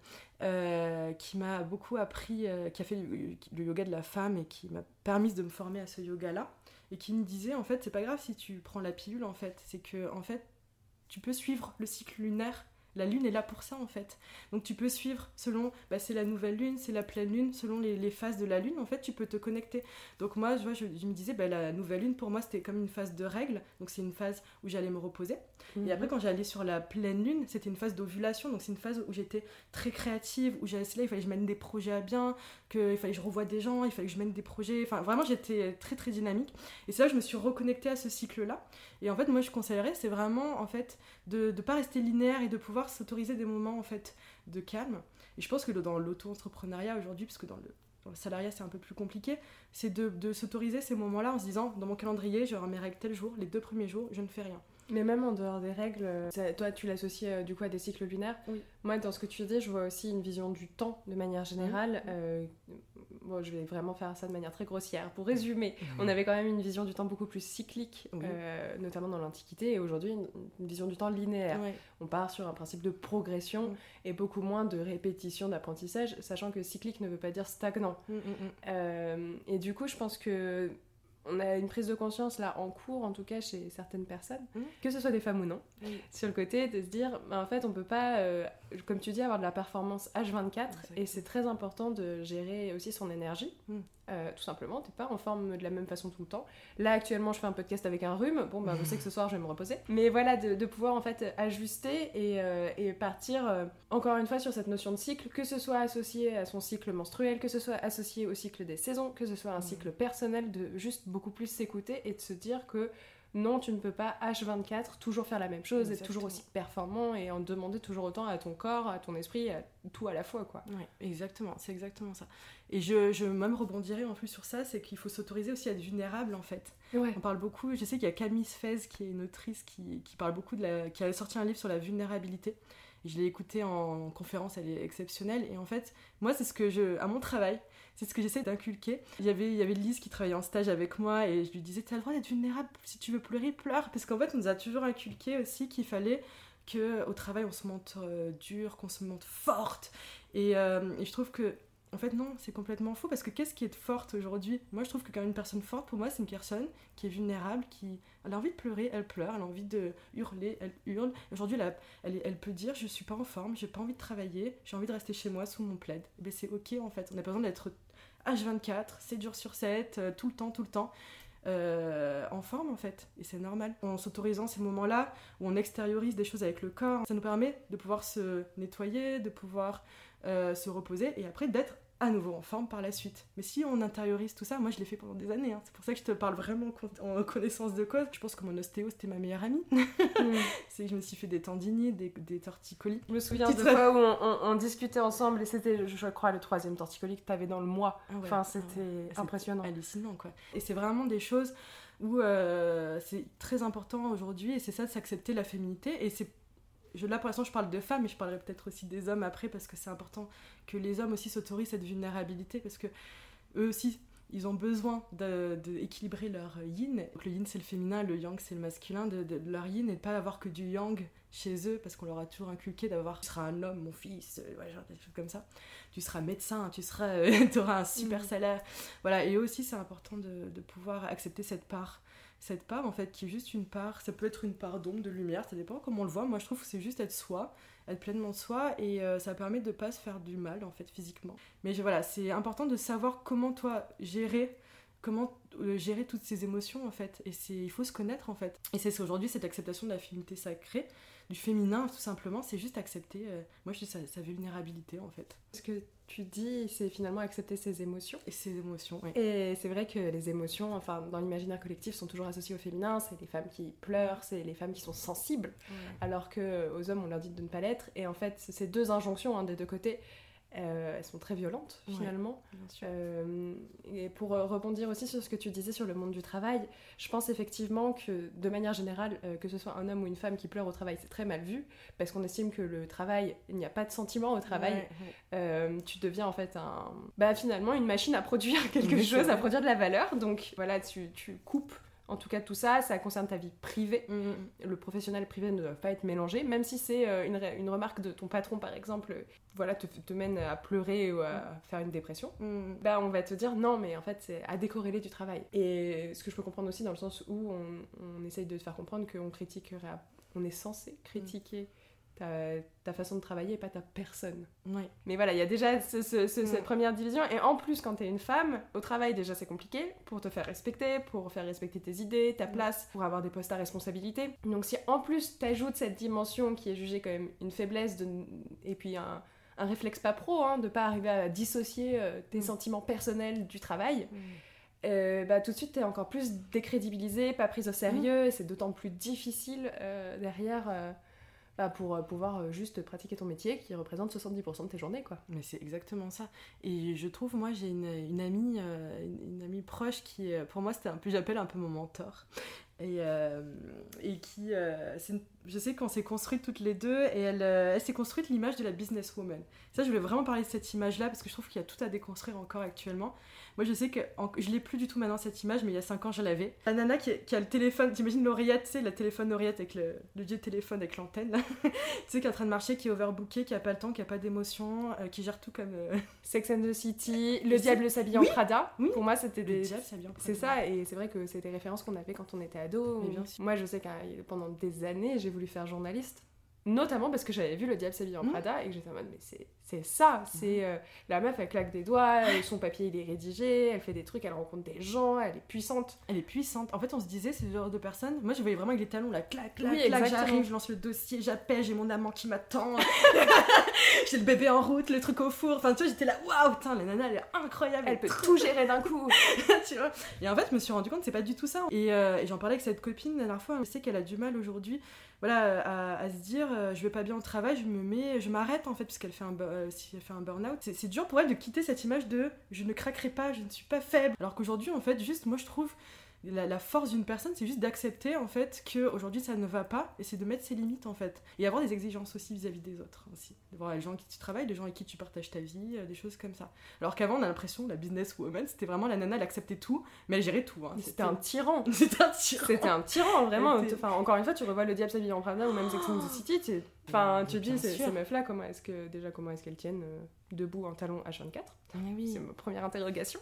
qui m'a beaucoup appris, qui a fait le, yoga de la femme et qui m'a permis de me former à ce yoga-là, et qui me disait en fait, c'est pas grave si tu prends la pilule en fait, c'est que en fait, tu peux suivre le cycle lunaire La lune est là pour ça en fait. Donc tu peux suivre selon, bah, c'est la nouvelle lune, c'est la pleine lune, selon les, phases de la lune, en fait tu peux te connecter. Donc moi, je, vois, je, me disais, bah, la nouvelle lune pour moi c'était comme une phase de règle, donc c'est une phase où j'allais me reposer. Et après mhm. quand j'allais sur la pleine lune, c'était une phase d'ovulation, donc c'est une phase où j'étais très créative, où j'allais là, il fallait que je mène des projets à bien, qu'il fallait que je revoie des gens, il fallait que je mène des projets, enfin vraiment j'étais très très dynamique. Et c'est là je me suis reconnectée à ce cycle-là. Et en fait moi je conseillerais, c'est vraiment en fait de ne pas rester linéaire et de pouvoir s'autoriser des moments en fait de calme. Et je pense que dans l'auto-entrepreneuriat aujourd'hui, dans le, dans le salariat c'est un peu plus compliqué, c'est de, de s'autoriser ces moments-là en se disant dans mon calendrier, je mes règles tel jour, les deux premiers jours, je ne fais rien. Mais même en dehors des règles, toi tu l'associes euh, du coup à des cycles lunaires. Oui. Moi dans ce que tu dis, je vois aussi une vision du temps de manière générale. Euh, bon, je vais vraiment faire ça de manière très grossière. Pour résumer, on avait quand même une vision du temps beaucoup plus cyclique, euh, notamment dans l'Antiquité, et aujourd'hui une, vision du temps linéaire. On part sur un principe de progression et beaucoup moins de répétition d'apprentissage, sachant que cyclique ne veut pas dire stagnant. Et du coup, je pense que on a une prise de conscience là en cours, en tout cas chez certaines personnes, mmh. que ce soit des femmes ou non, sur le côté de se dire, bah, en fait, on peut pas, euh, comme tu dis, avoir de la performance H24 et c'est très important de gérer aussi son énergie. Mmh. Euh, tout simplement, t'es pas en forme de la même façon tout le temps. Là, actuellement, je fais un podcast avec un rhume. Bon, bah, je sais que ce soir, je vais me reposer. Mais voilà, de, pouvoir en fait ajuster et, euh, partir euh, encore une fois sur cette notion de cycle, que ce soit associé à son cycle menstruel, que ce soit associé au cycle des saisons, que ce soit un cycle personnel, de juste beaucoup plus s'écouter et de se dire que non, tu ne peux pas H24 toujours faire la même chose, être toujours aussi performant et en demander toujours autant à ton corps, à ton esprit, à tout à la fois, quoi. Exactement, c'est exactement ça. Et je, je même rebondirai en plus sur ça, c'est qu'il faut s'autoriser aussi à être vulnérable, en fait. On parle beaucoup, je sais qu'il y a Camille Fez, qui est une autrice qui, qui, parle beaucoup de la... qui a sorti un livre sur la vulnérabilité. Je l'ai écoutée en conférence, elle est exceptionnelle. Et en fait, moi, c'est ce que je... à mon travail, c'est ce que j'essaie d'inculquer. Il y avait, il avait Lise qui travaillait en stage avec moi et je lui disais T'as le droit d'être vulnérable, si tu veux pleurer, pleure. Parce qu'en fait, on nous a toujours inculqué aussi qu'il fallait qu'au travail, on se montre euh, dur, qu'on se montre forte. Euh, et je trouve que en fait, non, c'est complètement faux parce que qu'est-ce qui est forte aujourd'hui? Moi, je trouve que quand une personne forte, pour moi, c'est une personne qui est vulnérable, qui a envie de pleurer, elle pleure, elle a envie de hurler, elle hurle. Aujourd'hui, elle, peut dire Je suis pas en forme, j'ai pas envie de travailler, j'ai envie de rester chez moi sous mon plaid. Et eh ben, c'est ok en fait, on a pas besoin d'être H24, 7 jours sur 7, euh, tout le temps, tout le temps. Euh, en forme en fait, et c'est normal. En s'autorisant ces moments-là où on extériorise des choses avec le corps, ça nous permet de pouvoir se nettoyer, de pouvoir euh, se reposer et après d'être à nouveau en forme par la suite. Mais si on intériorise tout ça, moi je l'ai fait pendant des années, hein. c'est pour ça que je te parle vraiment en connaissance de cause. Je pense que mon ostéo c'était ma meilleure amie. Mm. c'est que je me suis fait des tendinites, des, des torticolis. Je me souviens de fois où on, discutait ensemble et c'était, je crois, le troisième torticolis que tu avais dans le mois. Ah enfin, c'était impressionnant. Hallucinant quoi. Et c'est vraiment des choses où euh, c'est très important aujourd'hui et c'est ça de s'accepter la féminité et c'est je, là pour l'instant je parle de femmes, mais je parlerai peut-être aussi des hommes après parce que c'est important que les hommes aussi s'autorisent cette vulnérabilité parce que eux aussi ils ont besoin d'équilibrer de, leur yin. Donc le yin c'est le féminin, le yang c'est le masculin, de, de, leur yin et de pas avoir que du yang chez eux parce qu'on leur a toujours inculqué d'avoir tu seras un homme, mon fils, euh, genre des choses comme ça. Tu seras médecin, tu seras, euh, auras un super mm. salaire. Voilà, et eux aussi c'est important de, de pouvoir accepter cette part cette part en fait qui est juste une part, ça peut être une part d'ombre, de lumière, ça dépend comment on le voit. Moi je trouve que c'est juste être soi, être pleinement soi et euh, ça permet de pas se faire du mal en fait physiquement. Mais voilà, c'est important de savoir comment toi gérer comment euh, gérer toutes ces émotions en fait et c'est il faut se connaître en fait et c'est aujourd'hui cette acceptation de la féminité sacrée du féminin tout simplement c'est juste accepter euh, moi je dis sa, sa, vulnérabilité en fait. Ce que tu dis c'est finalement accepter ses émotions. Et ses émotions oui. et c'est vrai que les émotions enfin dans l'imaginaire collectif sont toujours associées au féminin. C'est les femmes qui pleurent c'est les femmes qui sont sensibles. Alors que aux hommes on leur dit de ne pas l'être. Et en fait c'est ces deux injonctions hein, des deux côtés euh, elles sont très violentes finalement. Euh, et pour euh, rebondir aussi sur ce que tu disais sur le monde du travail, je pense effectivement que de manière générale, que ce soit un homme ou une femme qui pleure au travail, c'est très mal vu parce qu'on estime que le travail, il n'y a pas de sentiment au travail. tu deviens en fait un, bah finalement une machine à produire quelque chose, à produire de la valeur. Donc voilà, tu, tu coupes en tout cas, tout ça, ça concerne ta vie privée. Mm, mm. Le professionnel et le privé ne doivent pas être mélangés, même si c'est euh, une, une, remarque de ton patron, par exemple, voilà, te, te mène à pleurer ou à mm. faire une dépression. Bah, on va te dire non, mais en fait, c'est à décorréler du travail. Et ce que je peux comprendre aussi dans le sens où on, on essaye de te faire comprendre qu'on critique, on est censé critiquer ta, façon de travailler et pas ta personne. Ouais. Mais voilà, il y a déjà cette première division. Et en plus, quand tu es une femme, au travail, déjà, c'est compliqué pour te faire respecter, pour faire respecter tes idées, ta place, pour avoir des postes à responsabilité. Donc, si en plus tu ajoutes cette dimension qui est jugée quand même une faiblesse, de... et puis un, un réflexe pas pro, hein, de pas arriver à dissocier euh, tes mm. sentiments personnels du travail. Mm. Euh, bah, tout de suite, tu es encore plus décrédibilisé, pas prise au sérieux, mm. et c'est d'autant plus difficile euh, derrière bah, pour euh, pouvoir euh, juste pratiquer ton métier qui représente 70% de tes journées. quoi. Mais c'est exactement ça. Et je trouve, moi, j'ai une, amie, euh, une, amie proche qui, pour moi, c'était un peu, j'appelle un peu mon mentor. Et, et qui, je sais qu'on s'est construites toutes les deux, et elle, elle s'est construite l'image de la businesswoman. Ça, je voulais vraiment parler de cette image-là, parce que je trouve qu'il y a tout à déconstruire encore actuellement. Moi, je sais que je l'ai plus du tout maintenant cette image, mais il y a 5 ans, je l'avais. La nana qui, a le téléphone, t'imagines l'oreillette, tu sais, la téléphone oreillette avec le, le vieux téléphone avec l'antenne, tu sais, qui est en train de marcher, qui est overbooké, qui a pas le temps, qui a pas d'émotion, euh, qui gère tout comme. Euh, Sex and the City, Le Diable s'habille en Prada. Oui. Pour moi, c'était des. Le Diable s'habille en Prada. C'est ça, et c'est vrai que c'était des références qu'on avait quand on était ado. Mais bien sûr. Moi, je sais que pendant des années, j'ai voulu faire journaliste. Notamment parce que j'avais vu le diable s'habiller en mmh. Prada et que j'étais en mode, mais c'est ça, c'est mmh. euh, la meuf, elle claque des doigts, son papier il est rédigé, elle fait des trucs, elle rencontre des gens, elle est puissante. Elle est puissante. En fait, on se disait, c'est le genre de personne, moi je voyais vraiment avec les talons, la clac, clac, clac, j'arrive, je lance le dossier, j'appelle, j'ai mon amant qui m'attend, j'ai le bébé en route, le truc au four, enfin tu vois, j'étais là, waouh, putain, la nana elle est incroyable, elle, peut tout gérer d'un coup. tu vois et en fait, je me suis rendu compte, c'est pas du tout ça. Et, euh, et j'en parlais avec cette copine la dernière fois, je sais qu'elle a du mal aujourd'hui voilà, à, se dire euh, je vais pas bien au travail, je me mets, je m'arrête en fait, puisqu'elle fait un, euh, si elle fait un burn-out. C'est dur pour elle de quitter cette image de je ne craquerai pas, je ne suis pas faible. Alors qu'aujourd'hui, en fait, juste moi je trouve la, force d'une personne, c'est juste d'accepter en fait que aujourd'hui ça ne va pas et c'est de mettre ses limites en fait et avoir des exigences aussi vis-à-vis des autres aussi, de voir les gens avec qui tu travailles, les gens avec qui tu partages ta vie, euh, des choses comme ça. Alors qu'avant on a l'impression la business woman c'était vraiment la nana elle acceptait tout mais elle gérait tout. Hein. C'était un tyran. c'était un tyran. C'était un tyran vraiment. Enfin encore une fois tu revois le diable s'habille en Prada ou même Sex and the City, tu... enfin tu te dis ces, meufs là comment est-ce que déjà comment est-ce qu'elles tiennent euh, debout en talon H24 ah oui. C'est ma première interrogation.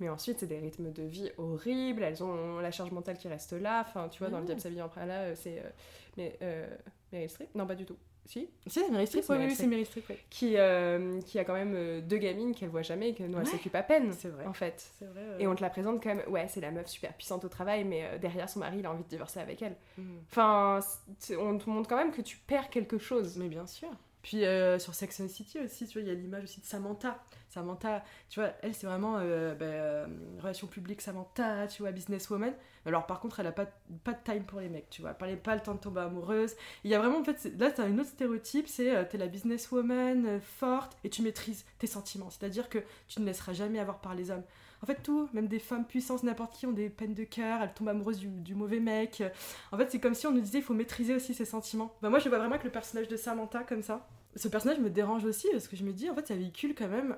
Mais ensuite, c'est des rythmes de vie horribles, elles ont la charge mentale qui reste là. Enfin, tu vois, dans le Diable s'habille en là, euh, c'est. Euh, mais euh, Meryl Streep? Non, pas du tout. Si? Si, c'est Meryl Streep, oui, c'est Meryl Streep. Qui, euh, qui a quand même deux gamines qu'elle voit jamais et que, dont elle s'occupe à peine. C'est vrai. En fait. Vrai, Et on te la présente comme, ouais, c'est la meuf super puissante au travail, mais derrière son mari, il a envie de divorcer avec elle. Mm. Enfin, on te montre quand même que tu perds quelque chose. Mais bien sûr. Puis sur Sex and City aussi, tu vois, il y a l'image aussi de Samantha. Samantha, tu vois, elle, c'est vraiment euh, ben, euh, relation publique, Samantha, tu vois, businesswoman. Alors, par contre, elle a pas, pas de time pour les mecs, tu vois. Elle n'a pas le temps de tomber amoureuse. Il y a vraiment, en fait, là, tu as une autre stéréotype c'est euh, tu es la businesswoman forte et tu maîtrises tes sentiments. C'est-à-dire que tu ne laisseras jamais avoir par les hommes. En fait, tout, même des femmes puissantes, n'importe qui, ont des peines de cœur, elles tombent amoureuses du, mauvais mec. En fait, c'est comme si on nous disait il faut maîtriser aussi ses sentiments. Bah, moi, je vois vraiment que le personnage de Samantha, comme ça, ce personnage me dérange aussi parce que je me dis en fait ça véhicule quand même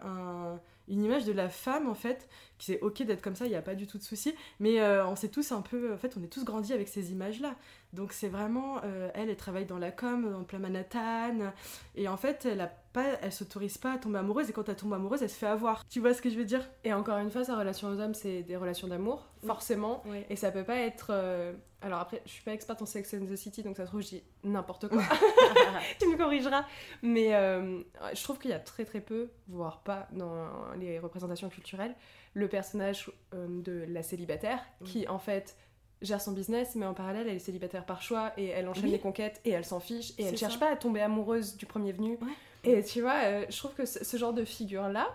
une image de la femme en fait qui c'est ok d'être comme ça il n'y a pas du tout de souci mais euh, on s'est tous un peu en fait on est tous grandis avec ces images là donc c'est vraiment euh, elle elle travaille dans la com dans plein Manhattan et en fait elle a pas elle s'autorise pas à tomber amoureuse et quand elle tombe amoureuse elle se fait avoir. Tu vois ce que je veux dire? Et encore une fois sa relation aux hommes c'est des relations d'amour forcément. Et ça peut pas être euh, alors après, je suis pas experte en Sex and the City, donc ça se trouve, je dis n'importe quoi. tu me corrigeras. Mais euh, je trouve qu'il y a très très peu, voire pas dans les représentations culturelles, le personnage euh, de la célibataire qui en fait gère son business, mais en parallèle, elle est célibataire par choix et elle enchaîne les conquêtes et elle s'en fiche et elle cherche pas à tomber amoureuse du premier venu. Et tu vois, euh, je trouve que ce genre de figure-là,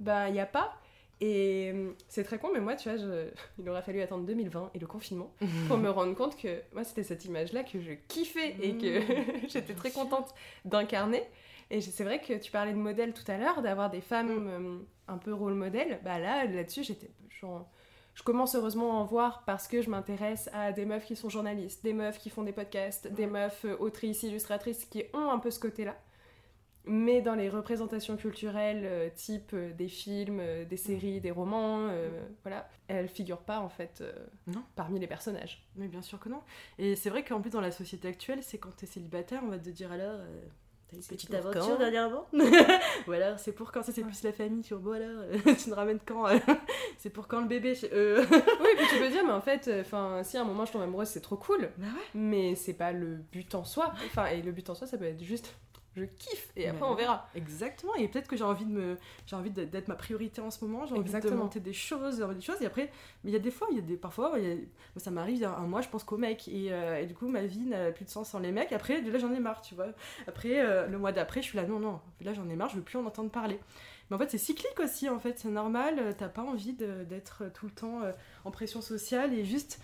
bah, il n'y a pas. Et hum, c'est très con, mais moi, tu vois, il aurait fallu attendre 2020 et le confinement pour me rendre compte que moi, c'était cette image-là que je kiffais et que mmh. j'étais très contente d'incarner. Et c'est vrai que tu parlais de modèle tout à l'heure, d'avoir des femmes mmh. hum, un peu rôle modèle. Bah là, là-dessus, j'étais genre... Je commence heureusement à en voir parce que je m'intéresse à des meufs qui sont journalistes, des meufs qui font des podcasts, des meufs euh, autrices, illustratrices qui ont un peu ce côté-là mais dans les représentations culturelles euh, type euh, des films, euh, des séries, des romans, voilà, elle figure pas en fait parmi les personnages. Mais bien sûr que non. Et c'est vrai qu'en plus dans la société actuelle, c'est quand tu es célibataire, on va te dire alors T'as une petite aventure quand dernièrement Ou alors, c'est pour quand Ça, c'est plus la famille. Tu vois, bon, alors, tu me ramènes quand C'est pour quand le bébé Oui, puis tu peux dire, mais en fait, enfin, si à un moment je tombe amoureuse, c'est trop cool. Bah ouais. Mais c'est pas le but en soi. Enfin, et le but en soi, ça peut être juste, je kiffe, et après Ouais. on verra. Exactement, et peut-être que j'ai envie de me, j'ai envie de- d'être ma priorité en ce moment, j'ai envie de monter des choses, des choses, et après, mais il y a des fois, il y a des, parfois, il y a- moi, ça m'arrive, un mois, je pense qu'aux mecs, et, euh, et du coup, ma vie n'a plus de sens sans les mecs, après, là, j'en ai marre, tu vois. Après, euh, le mois d'après, je suis là, non, non, là, j'en ai marre, je veux plus en entendre parler. Mais en fait, c'est cyclique aussi, en fait, c'est normal, t'as pas envie de- d'être tout le temps euh, en pression sociale, et juste,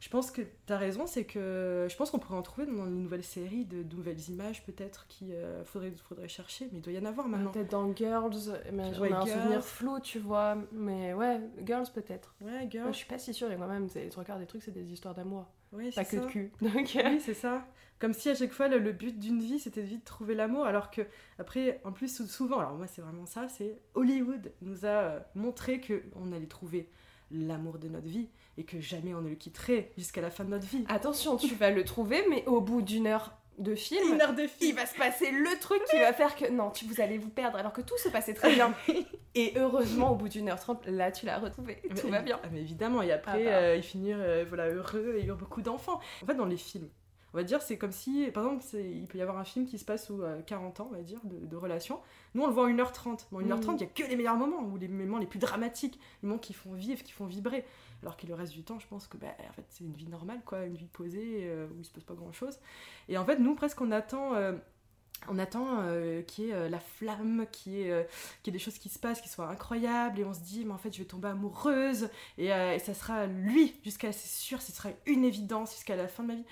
je pense que t'as raison, c'est que je pense qu'on pourrait en trouver dans une nouvelle série de, de nouvelles images, peut-être, qu'il faudrait, faudrait chercher, mais il doit y en avoir maintenant. Peut-être dans Girls, mais Ouais, on a un Girls. souvenir flou, tu vois. Mais ouais, Girls peut-être. Ouais, girl. Moi, je suis pas si sûre, et moi-même, les trois quarts des trucs, c'est des histoires d'amour. Oui, Pas que ça. de cul. Donc, euh, Oui, c'est ça. Comme si à chaque fois le, le but d'une vie c'était de trouver l'amour, alors que après, en plus sou- souvent, alors moi c'est vraiment ça, c'est Hollywood nous a euh, montré que on allait trouver l'amour de notre vie et que jamais on ne le quitterait jusqu'à la fin de notre vie. Attention, tu vas le trouver, mais au bout d'une heure de film, heure de il va se passer le truc qui va faire que non, tu, vous allez vous perdre alors que tout se passait très bien. Et heureusement, au bout d'une heure trente, là, tu l'as retrouvé. Mais- Tout va bien. Ah, mais évidemment, et après, Ah bah. euh, ils finirent euh, voilà, heureux et ont beaucoup d'enfants. En fait, dans les films, on va dire, c'est comme si, par exemple, il peut y avoir un film qui se passe euh, 40 ans, on va dire, de, de relation. Nous, on le voit en 1h30. Bon, 1h30, il Mm. n'y a que les meilleurs moments, ou les moments les plus dramatiques, les moments qui font vivre, qui font vibrer. Alors que le reste du temps, je pense que bah, en fait, c'est une vie normale, quoi, une vie posée, euh, où il se passe pas grand-chose. Et en fait, nous, presque, on attend... euh, on attend euh, qu'il y ait euh, la flamme, qu'il y, ait, euh, des choses qui se passent, qui soient incroyables, et on se dit, mais en fait, je vais tomber amoureuse, et, ça sera lui, jusqu'à, c'est sûr, ce sera une évidence jusqu'à la fin de ma vie.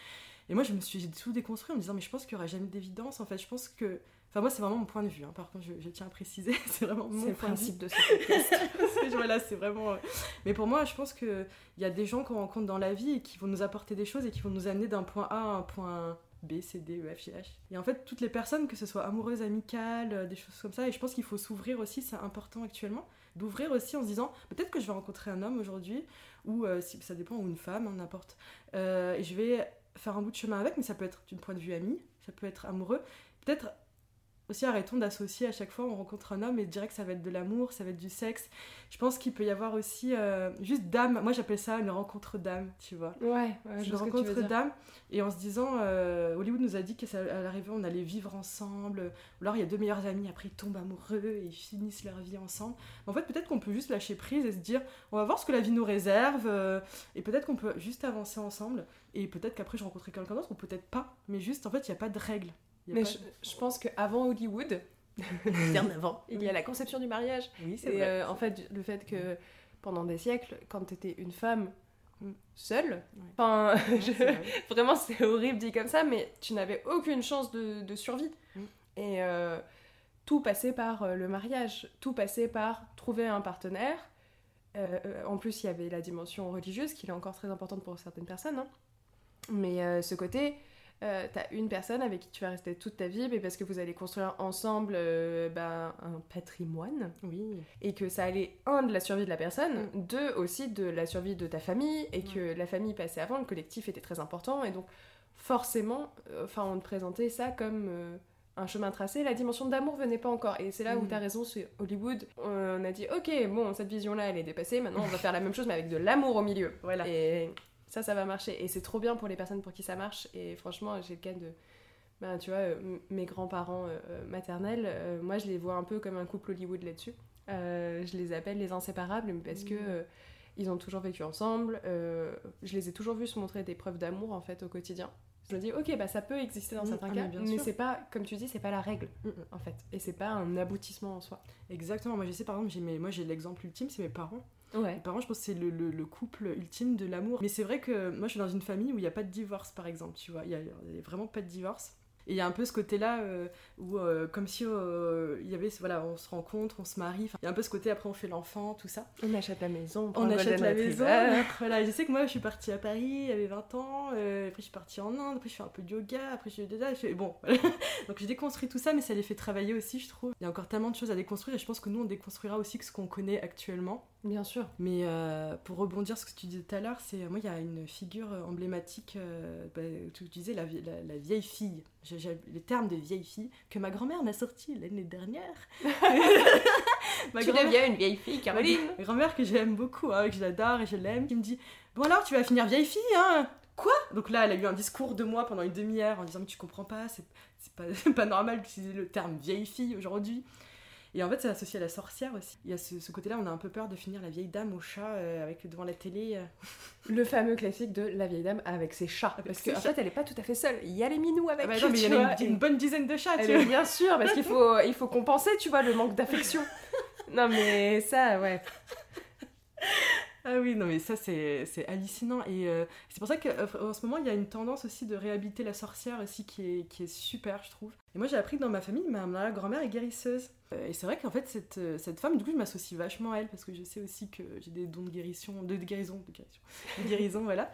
Et moi, je me suis tout déconstruit en me disant, mais je pense qu'il n'y aura jamais d'évidence, en fait, je pense que... Enfin, moi, c'est vraiment mon point de vue, hein. par contre, je, je tiens à préciser, c'est vraiment mon point de vue. principe de ce podcast. Parce que, voilà, c'est vraiment... euh, Mais pour moi, je pense qu'il y a des gens qu'on rencontre dans la vie et qui vont nous apporter des choses et qui vont nous amener d'un point A à un point B, C, D, E, F, G, H. Et en fait, toutes les personnes, que ce soit amoureuses, amicales, euh, des choses comme ça, et je pense qu'il faut s'ouvrir aussi, c'est important actuellement, d'ouvrir aussi en se disant, peut-être que je vais rencontrer un homme aujourd'hui, ou euh, si, ça dépend, ou une femme, hein, n'importe, Euh, et je vais faire un bout de chemin avec, mais ça peut être d'une point de vue ami, ça peut être amoureux, peut-être aussi arrêtons d'associer à chaque fois on rencontre un homme et direct ça va être de l'amour, ça va être du sexe. Je pense qu'il peut y avoir aussi euh, juste d'âme. Moi j'appelle ça une rencontre d'âme, tu vois. Ouais, ouais, une rencontre d'âme et en se disant euh, Hollywood nous a dit qu'à l'arrivée on allait vivre ensemble. Ou alors il y a deux meilleurs amis après ils tombent amoureux et ils finissent leur vie ensemble. Mais en fait peut-être qu'on peut juste lâcher prise et se dire on va voir ce que la vie nous réserve euh, et peut-être qu'on peut juste avancer ensemble et peut-être qu'après je rencontrerai quelqu'un d'autre ou peut-être pas. Mais juste en fait il n'y a pas de règles. Mais pas je, je pense qu'avant Hollywood, Bien avant. il y a la conception du mariage. Oui, c'est vrai. euh, en fait, le fait que pendant des siècles, quand t'étais une femme Mm. seule, enfin, Ouais, je- c'est vrai. vraiment c'est horrible dit comme ça, mais tu n'avais aucune chance de, de survie. Mm. Et euh, tout passait par euh, le mariage, tout passait par trouver un partenaire. Euh, en plus, il y avait la dimension religieuse qui est encore très importante pour certaines personnes. hein. Mais ce côté, euh, t'as une personne avec qui tu vas rester toute ta vie, mais parce que vous allez construire ensemble euh, ben, un patrimoine Oui. et que ça allait, un, de la survie de la personne, deux, aussi de la survie de ta famille, et que la famille passait avant, le collectif était très important, et donc forcément, euh, enfin, on te présentait ça comme un chemin tracé, la dimension d'amour venait pas encore, et c'est là où Mm. t'as raison, c'est Hollywood, on a dit, ok, bon, cette vision-là, elle est dépassée, maintenant on va faire la même chose, mais avec de l'amour au milieu. Voilà. Et ça, ça va marcher, et c'est trop bien pour les personnes pour qui ça marche, et franchement, j'ai le cas de... Ben, tu vois, euh, mes grands-parents euh, euh, maternels, euh, moi je les vois un peu comme un couple Hollywood là-dessus. Je les appelle les inséparables parce que euh, ils ont toujours vécu ensemble. je les ai toujours vus se montrer des preuves d'amour en fait au quotidien. Je me dis ok bah ça peut exister dans Mhm. certains Ah, cas, mais c'est pas comme tu dis c'est pas la règle Mhm. en fait et c'est pas un aboutissement en soi. Exactement. Moi, je sais, par exemple, j'ai moi, j'ai l'exemple ultime, c'est mes parents. Ouais. Mes parents, je pense que c'est le, le- le couple ultime de l'amour. Mais c'est vrai que moi, je suis dans une famille où il n'y a pas de divorce, par exemple, tu vois. Il n'y a, vraiment pas de divorce. Et il y a un peu ce côté-là euh, où, euh, comme si euh, y avait, voilà, on se rencontre, on se marie. Il y a un peu ce côté, après, on fait l'enfant, tout ça. On achète la maison, On un achète la maison. Voilà, je sais que moi, je suis partie à Paris, j'avais 20 ans. après, je suis partie en Inde. Après, je fais un peu de yoga. Après, je fais... je fais- Bon, voilà. Donc, j'ai déconstruit tout ça, mais ça les fait travailler aussi, je trouve. Il y a encore tellement de choses à déconstruire. Et je pense que nous, on déconstruira aussi que ce qu'on connaît actuellement. Bien sûr. Mais euh, pour rebondir sur ce que tu disais tout à l'heure, c'est moi, il y a une figure emblématique, euh, bah, tu disais la, vie- la- la vieille fille, les termes de vieille fille, que ma grand-mère m'a sorti l'année dernière. ma tu deviens une vieille fille, Caroline. Ma grand-mère que j'aime beaucoup, hein, que j'adore et je l'aime, qui me dit Bon alors, tu vas finir vieille fille, hein? Quoi? Donc là, elle a eu un discours de moi pendant une demi-heure en disant Mais tu comprends pas, c'est pas, c'est pas normal d'utiliser le terme vieille fille aujourd'hui. Et en fait, c'est associé à la sorcière aussi. Il y a ce, ce côté-là, on a un peu peur de finir la vieille dame au chat euh, avec devant la télé. euh. Le fameux classique de la vieille dame avec ses chats. Avec Parce qu'en fait, elle est pas tout à fait seule. Il y a les minous avec Ah bah non, mais il y a une, bonne dizaine de chats, Eh tu vois. bien sûr, parce qu'il faut, il faut compenser, tu vois, le manque d'affection. non, mais ça, ouais. Ah oui, non mais ça c'est hallucinant et euh, c'est pour ça qu'en ce moment il y a une tendance aussi de réhabiliter la sorcière aussi qui est, qui est super je trouve. Et moi j'ai appris que dans ma famille ma, grand-mère est guérisseuse. Euh, et c'est vrai qu'en fait cette, euh, cette femme du coup je m'associe vachement à elle parce que je sais aussi que j'ai des dons de guérison, de, guérison, de guérison, de guérison voilà.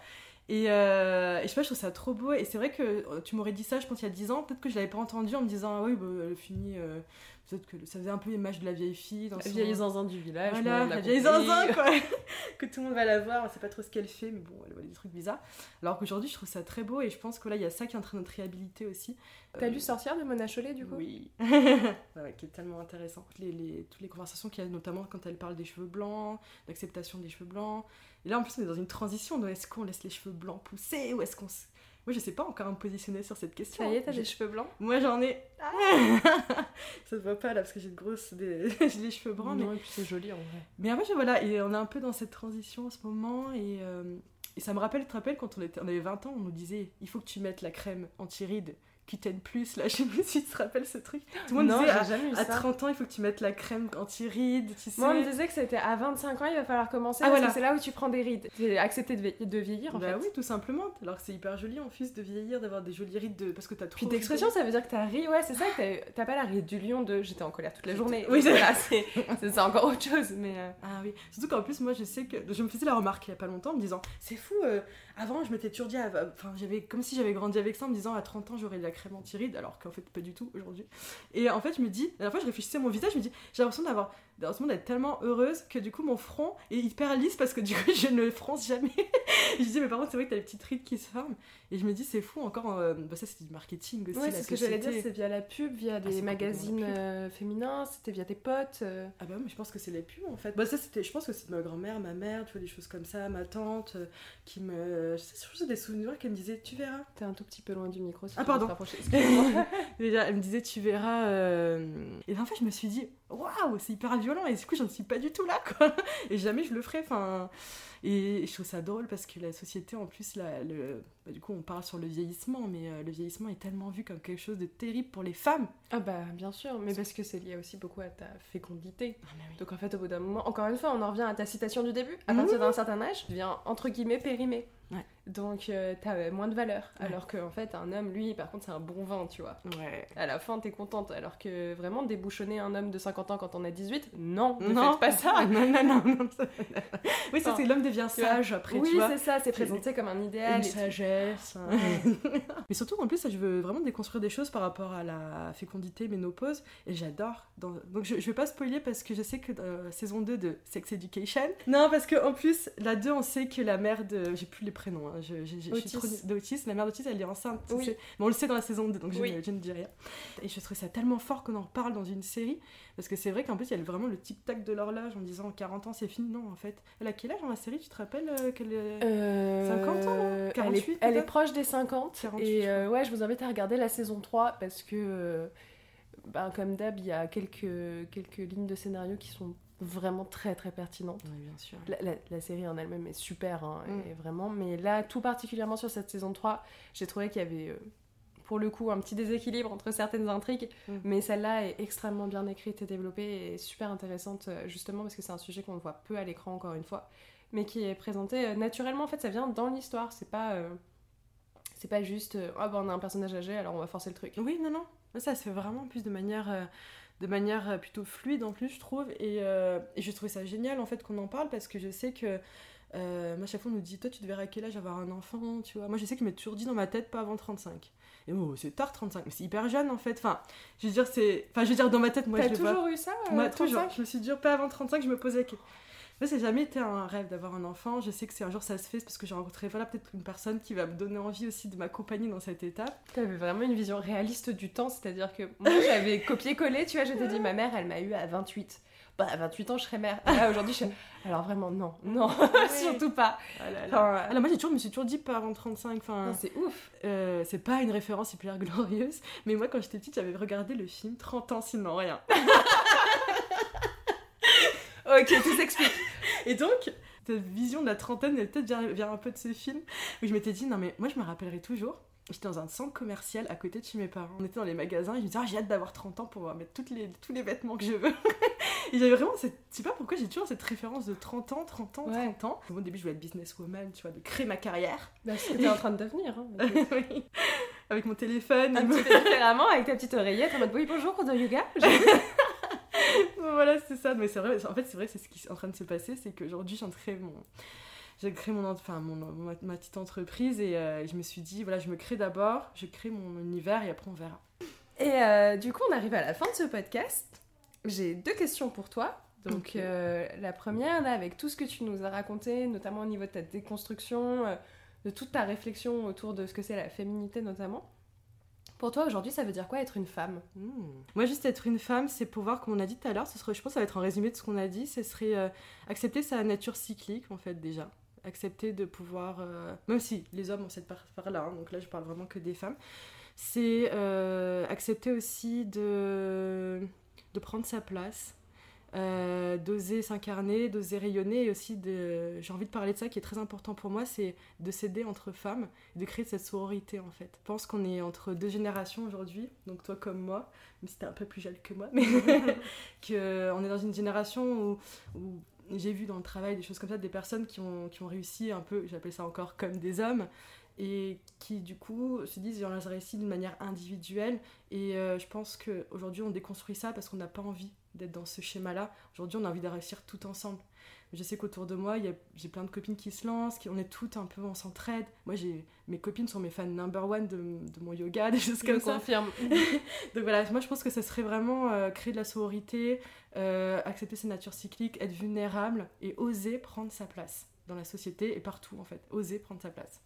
Et, euh, et je sais pas, je trouve ça trop beau. Et c'est vrai que euh, tu m'aurais dit ça, je pense, il y a 10 ans. Peut-être que je l'avais pas entendu en me disant, ah oui, bah, elle finit. euh, Peut-être que ça faisait un peu l'image de la vieille fille. Dans La son- vieille zinzin du village. voilà, l'a vieille zinzin, quoi. que tout le monde va la voir, on sait pas trop ce qu'elle fait, mais bon, elle voit des trucs bizarres. Alors qu'aujourd'hui, je trouve ça très beau et je pense que là, il y a ça qui est en train de notre réhabiliter aussi. T'as Euh, lu Sorcière de Mona Chollet, du coup? Oui. ouais, qui est tellement intéressant. Les, les- toutes les conversations qu'il y a, notamment quand elle parle des cheveux blancs, l'acceptation des cheveux blancs. Et là, en plus, on est dans une transition. donc Est-ce qu'on laisse les cheveux blancs pousser ou est-ce qu'on. Moi, je sais pas encore me positionner sur cette question. Ça y est, t'as des cheveux blancs Moi, j'en ai. ça se voit pas là parce que j'ai de grosses. Des... j'ai les cheveux bruns, mais Non, et puis c'est joli en vrai. mais après, voilà, et on est un peu dans cette transition en ce moment, et, euh, et ça me rappelle, tu te rappelles, quand on, était, on avait 20 ans, on nous disait, il faut que tu mettes la crème anti-rides Cuten Plus, là, je sais pas si tu te rappelles ce truc. Tout le monde non, disait, à, jamais eu à ça. 30 ans, il faut que tu mettes la crème anti-rides, tu sais. Moi, on me disait que c'était à 25 ans, il va falloir commencer Ah, parce voilà. que c'est là où tu prends des rides. C'est accepter de, vie- de vieillir en bah fait. oui, tout simplement. Alors que c'est hyper joli en plus de vieillir, d'avoir des jolies rides de... parce que t'as trop. Puis d'expression, ça veut dire que t'as ri. Ouais, c'est ça que t'as- pas la ride du lion de j'étais en colère toute la journée. Oui, c'est- c'est encore autre chose. Mais euh, Ah oui, surtout qu'en plus, moi je sais que. Je me faisais la remarque il y a pas longtemps en me disant C'est fou, euh, avant je m'étais toujours dit. Enfin, j'avais. Comme si j'avais grandi avec ça en me disant à 30 ans j'aurais de la crème anti-rides, alors qu'en fait pas du tout aujourd'hui. Et en fait, je me dis. La dernière fois, je réfléchissais à mon visage, je me dis J'ai l'impression d'avoir. En ce moment d'être tellement heureuse que du coup mon front est hyper lisse parce que du coup je ne fronce jamais. je dis mais par contre c'est vrai que t'as les petites rides qui se forment et je me dis c'est fou encore euh, bah ça c'est du marketing aussi ouais, c'est ce que j'allais dire, c'est via la pub, via c'est des magazines euh, féminins, c'était via tes potes. euh. Ah bah mais je pense que c'est les pubs en fait. Bah ça c'était, je pense que c'est ma grand-mère, ma mère, tu vois des choses comme ça, ma tante euh, qui me, je sais je pense des souvenirs qu'elle me disait tu verras. T'es un tout petit peu loin du micro. Si Ah, tu veux te pardon. Déjà, elle me disait tu verras. euh, Et en fait je me suis dit waouh c'est hyper violent et du coup j'en suis pas du tout là quoi. Et jamais je le ferai. Enfin et je trouve ça drôle parce que la société en plus là, le... bah, du coup on parle sur le vieillissement mais euh, le vieillissement est tellement vu comme quelque chose de terrible pour les femmes. ah bah bien sûr, mais parce que c'est lié aussi beaucoup à ta fécondité. Ah, oui. Donc en fait, au bout d'un moment, encore une fois, on en revient à ta citation du début. À Mhm. partir d'un certain âge, tu deviens entre guillemets périmé. Ouais. Donc euh, t'as euh, moins de valeur. Ouais. Alors qu'en fait, un homme, lui, par contre, c'est un bon vin, tu vois. Ouais. À la fin, t'es contente. Alors que vraiment, débouchonner un homme de 50 ans quand on a 18, non, ne non, faites pas ça. non, non, non, non. ça- oui, ça Enfin, c'est l'homme devient sage après, oui, tu vois. c'est ça, c'est présenté comme un idéal. Une sagesse. hein. mais surtout en plus, je veux vraiment déconstruire des choses par rapport à la fécondité, ménopause, et j'adore. Dans... Donc je, je vais pas spoiler parce que je sais que dans la saison 2 de Sex Education. Non, parce que en plus, la 2, on sait que la mère de. J'ai plus les prénoms, hein, je, je- je- je suis trop d'Otis. La mère d'Otis, elle est enceinte. Oui. Mais on le sait dans la saison 2, donc je, Oui. ne, je ne dis rien. Et je trouve ça tellement fort qu'on en parle dans une série, parce que c'est vrai qu'en plus, il y a vraiment le tic-tac de l'horloge en disant 40 ans, c'est fini. Non, en fait. Elle a quel âge dans la série? Tu te rappelles euh, qu'elle est... Euh, 50 ans, elle est- 48 Elle est, proche des 50. 48, et euh, ouais, je vous invite à regarder la saison 3 parce que, euh, ben, comme d'hab, il y a quelques, quelques lignes de scénario qui sont vraiment très très pertinentes. Oui, bien sûr. La, la- la série en elle-même est super, hein, Mm. et vraiment. Mais là, tout particulièrement sur cette saison 3, j'ai trouvé qu'il y avait, euh, pour le coup, un petit déséquilibre entre certaines intrigues. Mm. Mais celle-là est extrêmement bien écrite et développée et super intéressante, euh, justement parce que c'est un sujet qu'on voit peu à l'écran, encore une fois, mais qui est présenté euh, naturellement. En fait, ça vient dans l'histoire. C'est pas, euh, c'est pas juste, ah ben on a un personnage âgé, alors on va forcer le truc. Oui, non, non. Ça se fait vraiment plus de manière, euh, de manière euh, plutôt fluide en plus, je trouve. Et, euh, et je trouve ça génial en fait qu'on en parle parce que je sais que. Euh, moi, chaque fois, on nous dit Toi, tu devrais à quel âge avoir un enfant tu vois? Moi, je sais qu'il m'est toujours dit dans ma tête pas avant 35. Et moi, c'est tard 35, mais c'est hyper jeune en fait. Enfin, je veux dire, c'est. Enfin, je veux dire, dans ma tête, moi, T'as je toujours eu ça euh, Moi, 35? toujours. Je me suis dit, pas avant 35, je me posais. Moi, ça n'a jamais été un rêve d'avoir un enfant. Je sais que c'est un jour ça se fait parce que j'ai rencontré voilà, peut-être une personne qui va me donner envie aussi de m'accompagner dans cette étape. Tu avais vraiment une vision réaliste du temps, c'est-à-dire que moi j'avais copié-collé, tu vois, je t'ai dit ma mère elle m'a eu à 28. Bah à 28 ans je serais mère. Là aujourd'hui je Alors vraiment non, non, surtout pas. Ah là là. Alors moi j'ai toujours, je me suis toujours dit pas avant 35. Enfin, c'est ouf. euh, c'est pas une référence hyper glorieuse, mais moi quand j'étais petite j'avais regardé le film 30 ans sinon rien. Ok, tout s'explique. Et donc, cette vision de la trentaine, elle peut-être vient, un peu de ce film, où je m'étais dit, non mais moi je me rappellerai toujours, j'étais dans un centre commercial à côté de chez mes parents. On était dans les magasins et je me disais, ah, j'ai hâte d'avoir 30 ans pour pouvoir mettre toutes les, tous les vêtements que je veux. et j'avais vraiment cette, je sais pas pourquoi j'ai toujours cette référence de 30 ans, 30 ans, Ouais. 30 ans. Au début, je voulais être businesswoman, tu vois, de créer ma carrière. Bah, c'est ce que t'es en train de devenir. Hein. Oui. Avec mon téléphone. Un petit peu différemment avec ta petite oreillette en mode oui bonjour cours de yoga. voilà, c'est ça. Mais c'est vrai, en fait, c'est vrai, c'est ce qui est en train de se passer, c'est qu'aujourd'hui, j'ai créé mon. J'ai créé mon, enfin, mon, ma, ma petite entreprise et euh, je me suis dit, voilà, je me crée d'abord, je crée mon univers et après on verra. Et euh, du coup on arrive à la fin de ce podcast. J'ai deux questions pour toi. Donc euh, la première là avec tout ce que tu nous as raconté, notamment au niveau de ta déconstruction, de toute ta réflexion autour de ce que c'est la féminité notamment. Pour toi aujourd'hui ça veut dire quoi être une femme? Hmm. Moi, juste être une femme, c'est pouvoir, comme on a dit tout à l'heure, ce serait, je pense ça va être un résumé de ce qu'on a dit, ce serait euh, accepter sa nature cyclique, en fait, déjà. Accepter de pouvoir, euh, même si les hommes ont cette part- part-là, hein, donc là, je parle vraiment que des femmes, c'est euh, accepter aussi de, de prendre sa place, euh, d'oser s'incarner, d'oser rayonner, et aussi de, j'ai envie de parler de ça qui est très important pour moi, c'est de s'aider entre femmes, de créer cette sororité en fait. Je pense qu'on est entre deux générations aujourd'hui, donc toi comme moi, si t'es un peu plus jeune que moi, mais qu'on est dans une génération où, j'ai vu dans le travail des choses comme ça, des personnes qui ont, qui ont réussi un peu, j'appelle ça encore comme des hommes, et qui du coup se disent a réussi d'une manière individuelle et euh, je pense qu'aujourd'hui on déconstruit ça parce qu'on n'a pas envie d'être dans ce schéma là aujourd'hui on a envie de réussir tout ensemble je sais qu'autour de moi j'ai plein de copines qui se lancent qui, on est toutes un peu on s'entraide moi j'ai mes copines sont mes fans number one de, de mon yoga des choses comme Je ça confirme. donc voilà, moi je pense que ça serait vraiment euh, créer de la sororité, euh, accepter ses natures cycliques, être vulnérable et oser prendre sa place dans la société et partout en fait. Oser prendre sa place.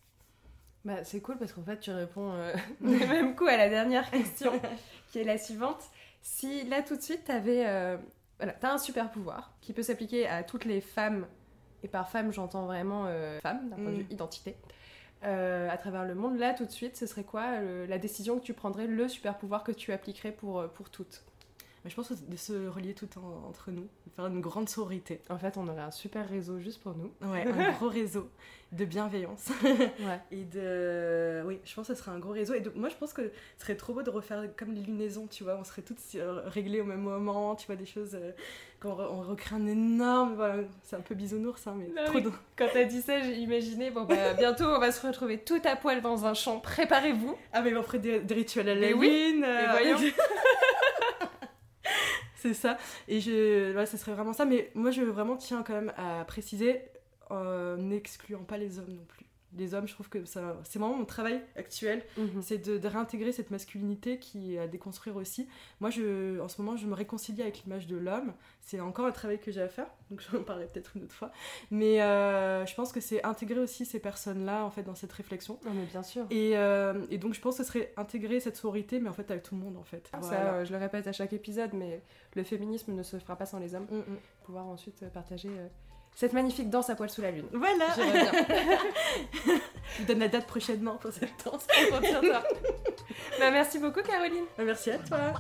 Bah, c'est cool parce qu'en fait, tu réponds euh, du même coup à la dernière question qui est la suivante. Si là tout de suite, tu avais. voilà, t'as un super pouvoir qui peut s'appliquer à toutes les femmes, et par femme, j'entends vraiment euh, femme, d'un point de Mm. vue identité, euh, à travers le monde, là tout de suite, ce serait quoi euh, la décision que tu prendrais, le super pouvoir que tu appliquerais pour, euh, pour toutes? Mais je pense de se relier tout en- entre nous, de faire une grande sororité. En fait, on aurait un super réseau juste pour nous. Ouais, un gros réseau de bienveillance. Ouais. Et de. Oui, je pense que ce serait un gros réseau. Et moi, je pense que ce serait trop beau de refaire comme les lunaisons, tu vois. On serait toutes euh, réglées au même moment, tu vois, des choses. euh, qu'on re- on recrée un énorme. Voilà, c'est un peu bisounours, hein, mais trop de- Quand t'as dit ça, j'ai imaginé, bon bah bientôt on va se retrouver tout à poil dans un champ, préparez-vous. Ah, mais on ferait des, des rituels Mais Halloween. oui, euh, mais voyons. Ça. Et je, voilà, ce serait vraiment ça. Mais moi, je vraiment tiens quand même à préciser, en n'excluant pas les hommes non plus. Les hommes, je trouve que ça, c'est vraiment mon travail actuel, Mhm. c'est de, de réintégrer cette masculinité qui est à déconstruire aussi. Moi, je, en ce moment, je me réconcilie avec l'image de l'homme. C'est encore un travail que j'ai à faire, donc j'en parlerai peut-être une autre fois. Mais euh, je pense que c'est intégrer aussi ces personnes-là en fait dans cette réflexion. Non mais bien sûr. Et, euh, et donc je pense que ce serait intégrer cette sororité, mais en fait avec tout le monde en fait. Ça, Voilà. euh, je le répète à chaque épisode, mais le féminisme ne se fera pas sans les hommes. Mm, mm. Pouvoir ensuite partager cette magnifique danse à poil sous la lune. Voilà Je vous donne la date prochainement pour cette danse. Bah, merci beaucoup, Caroline. Bah, merci à toi.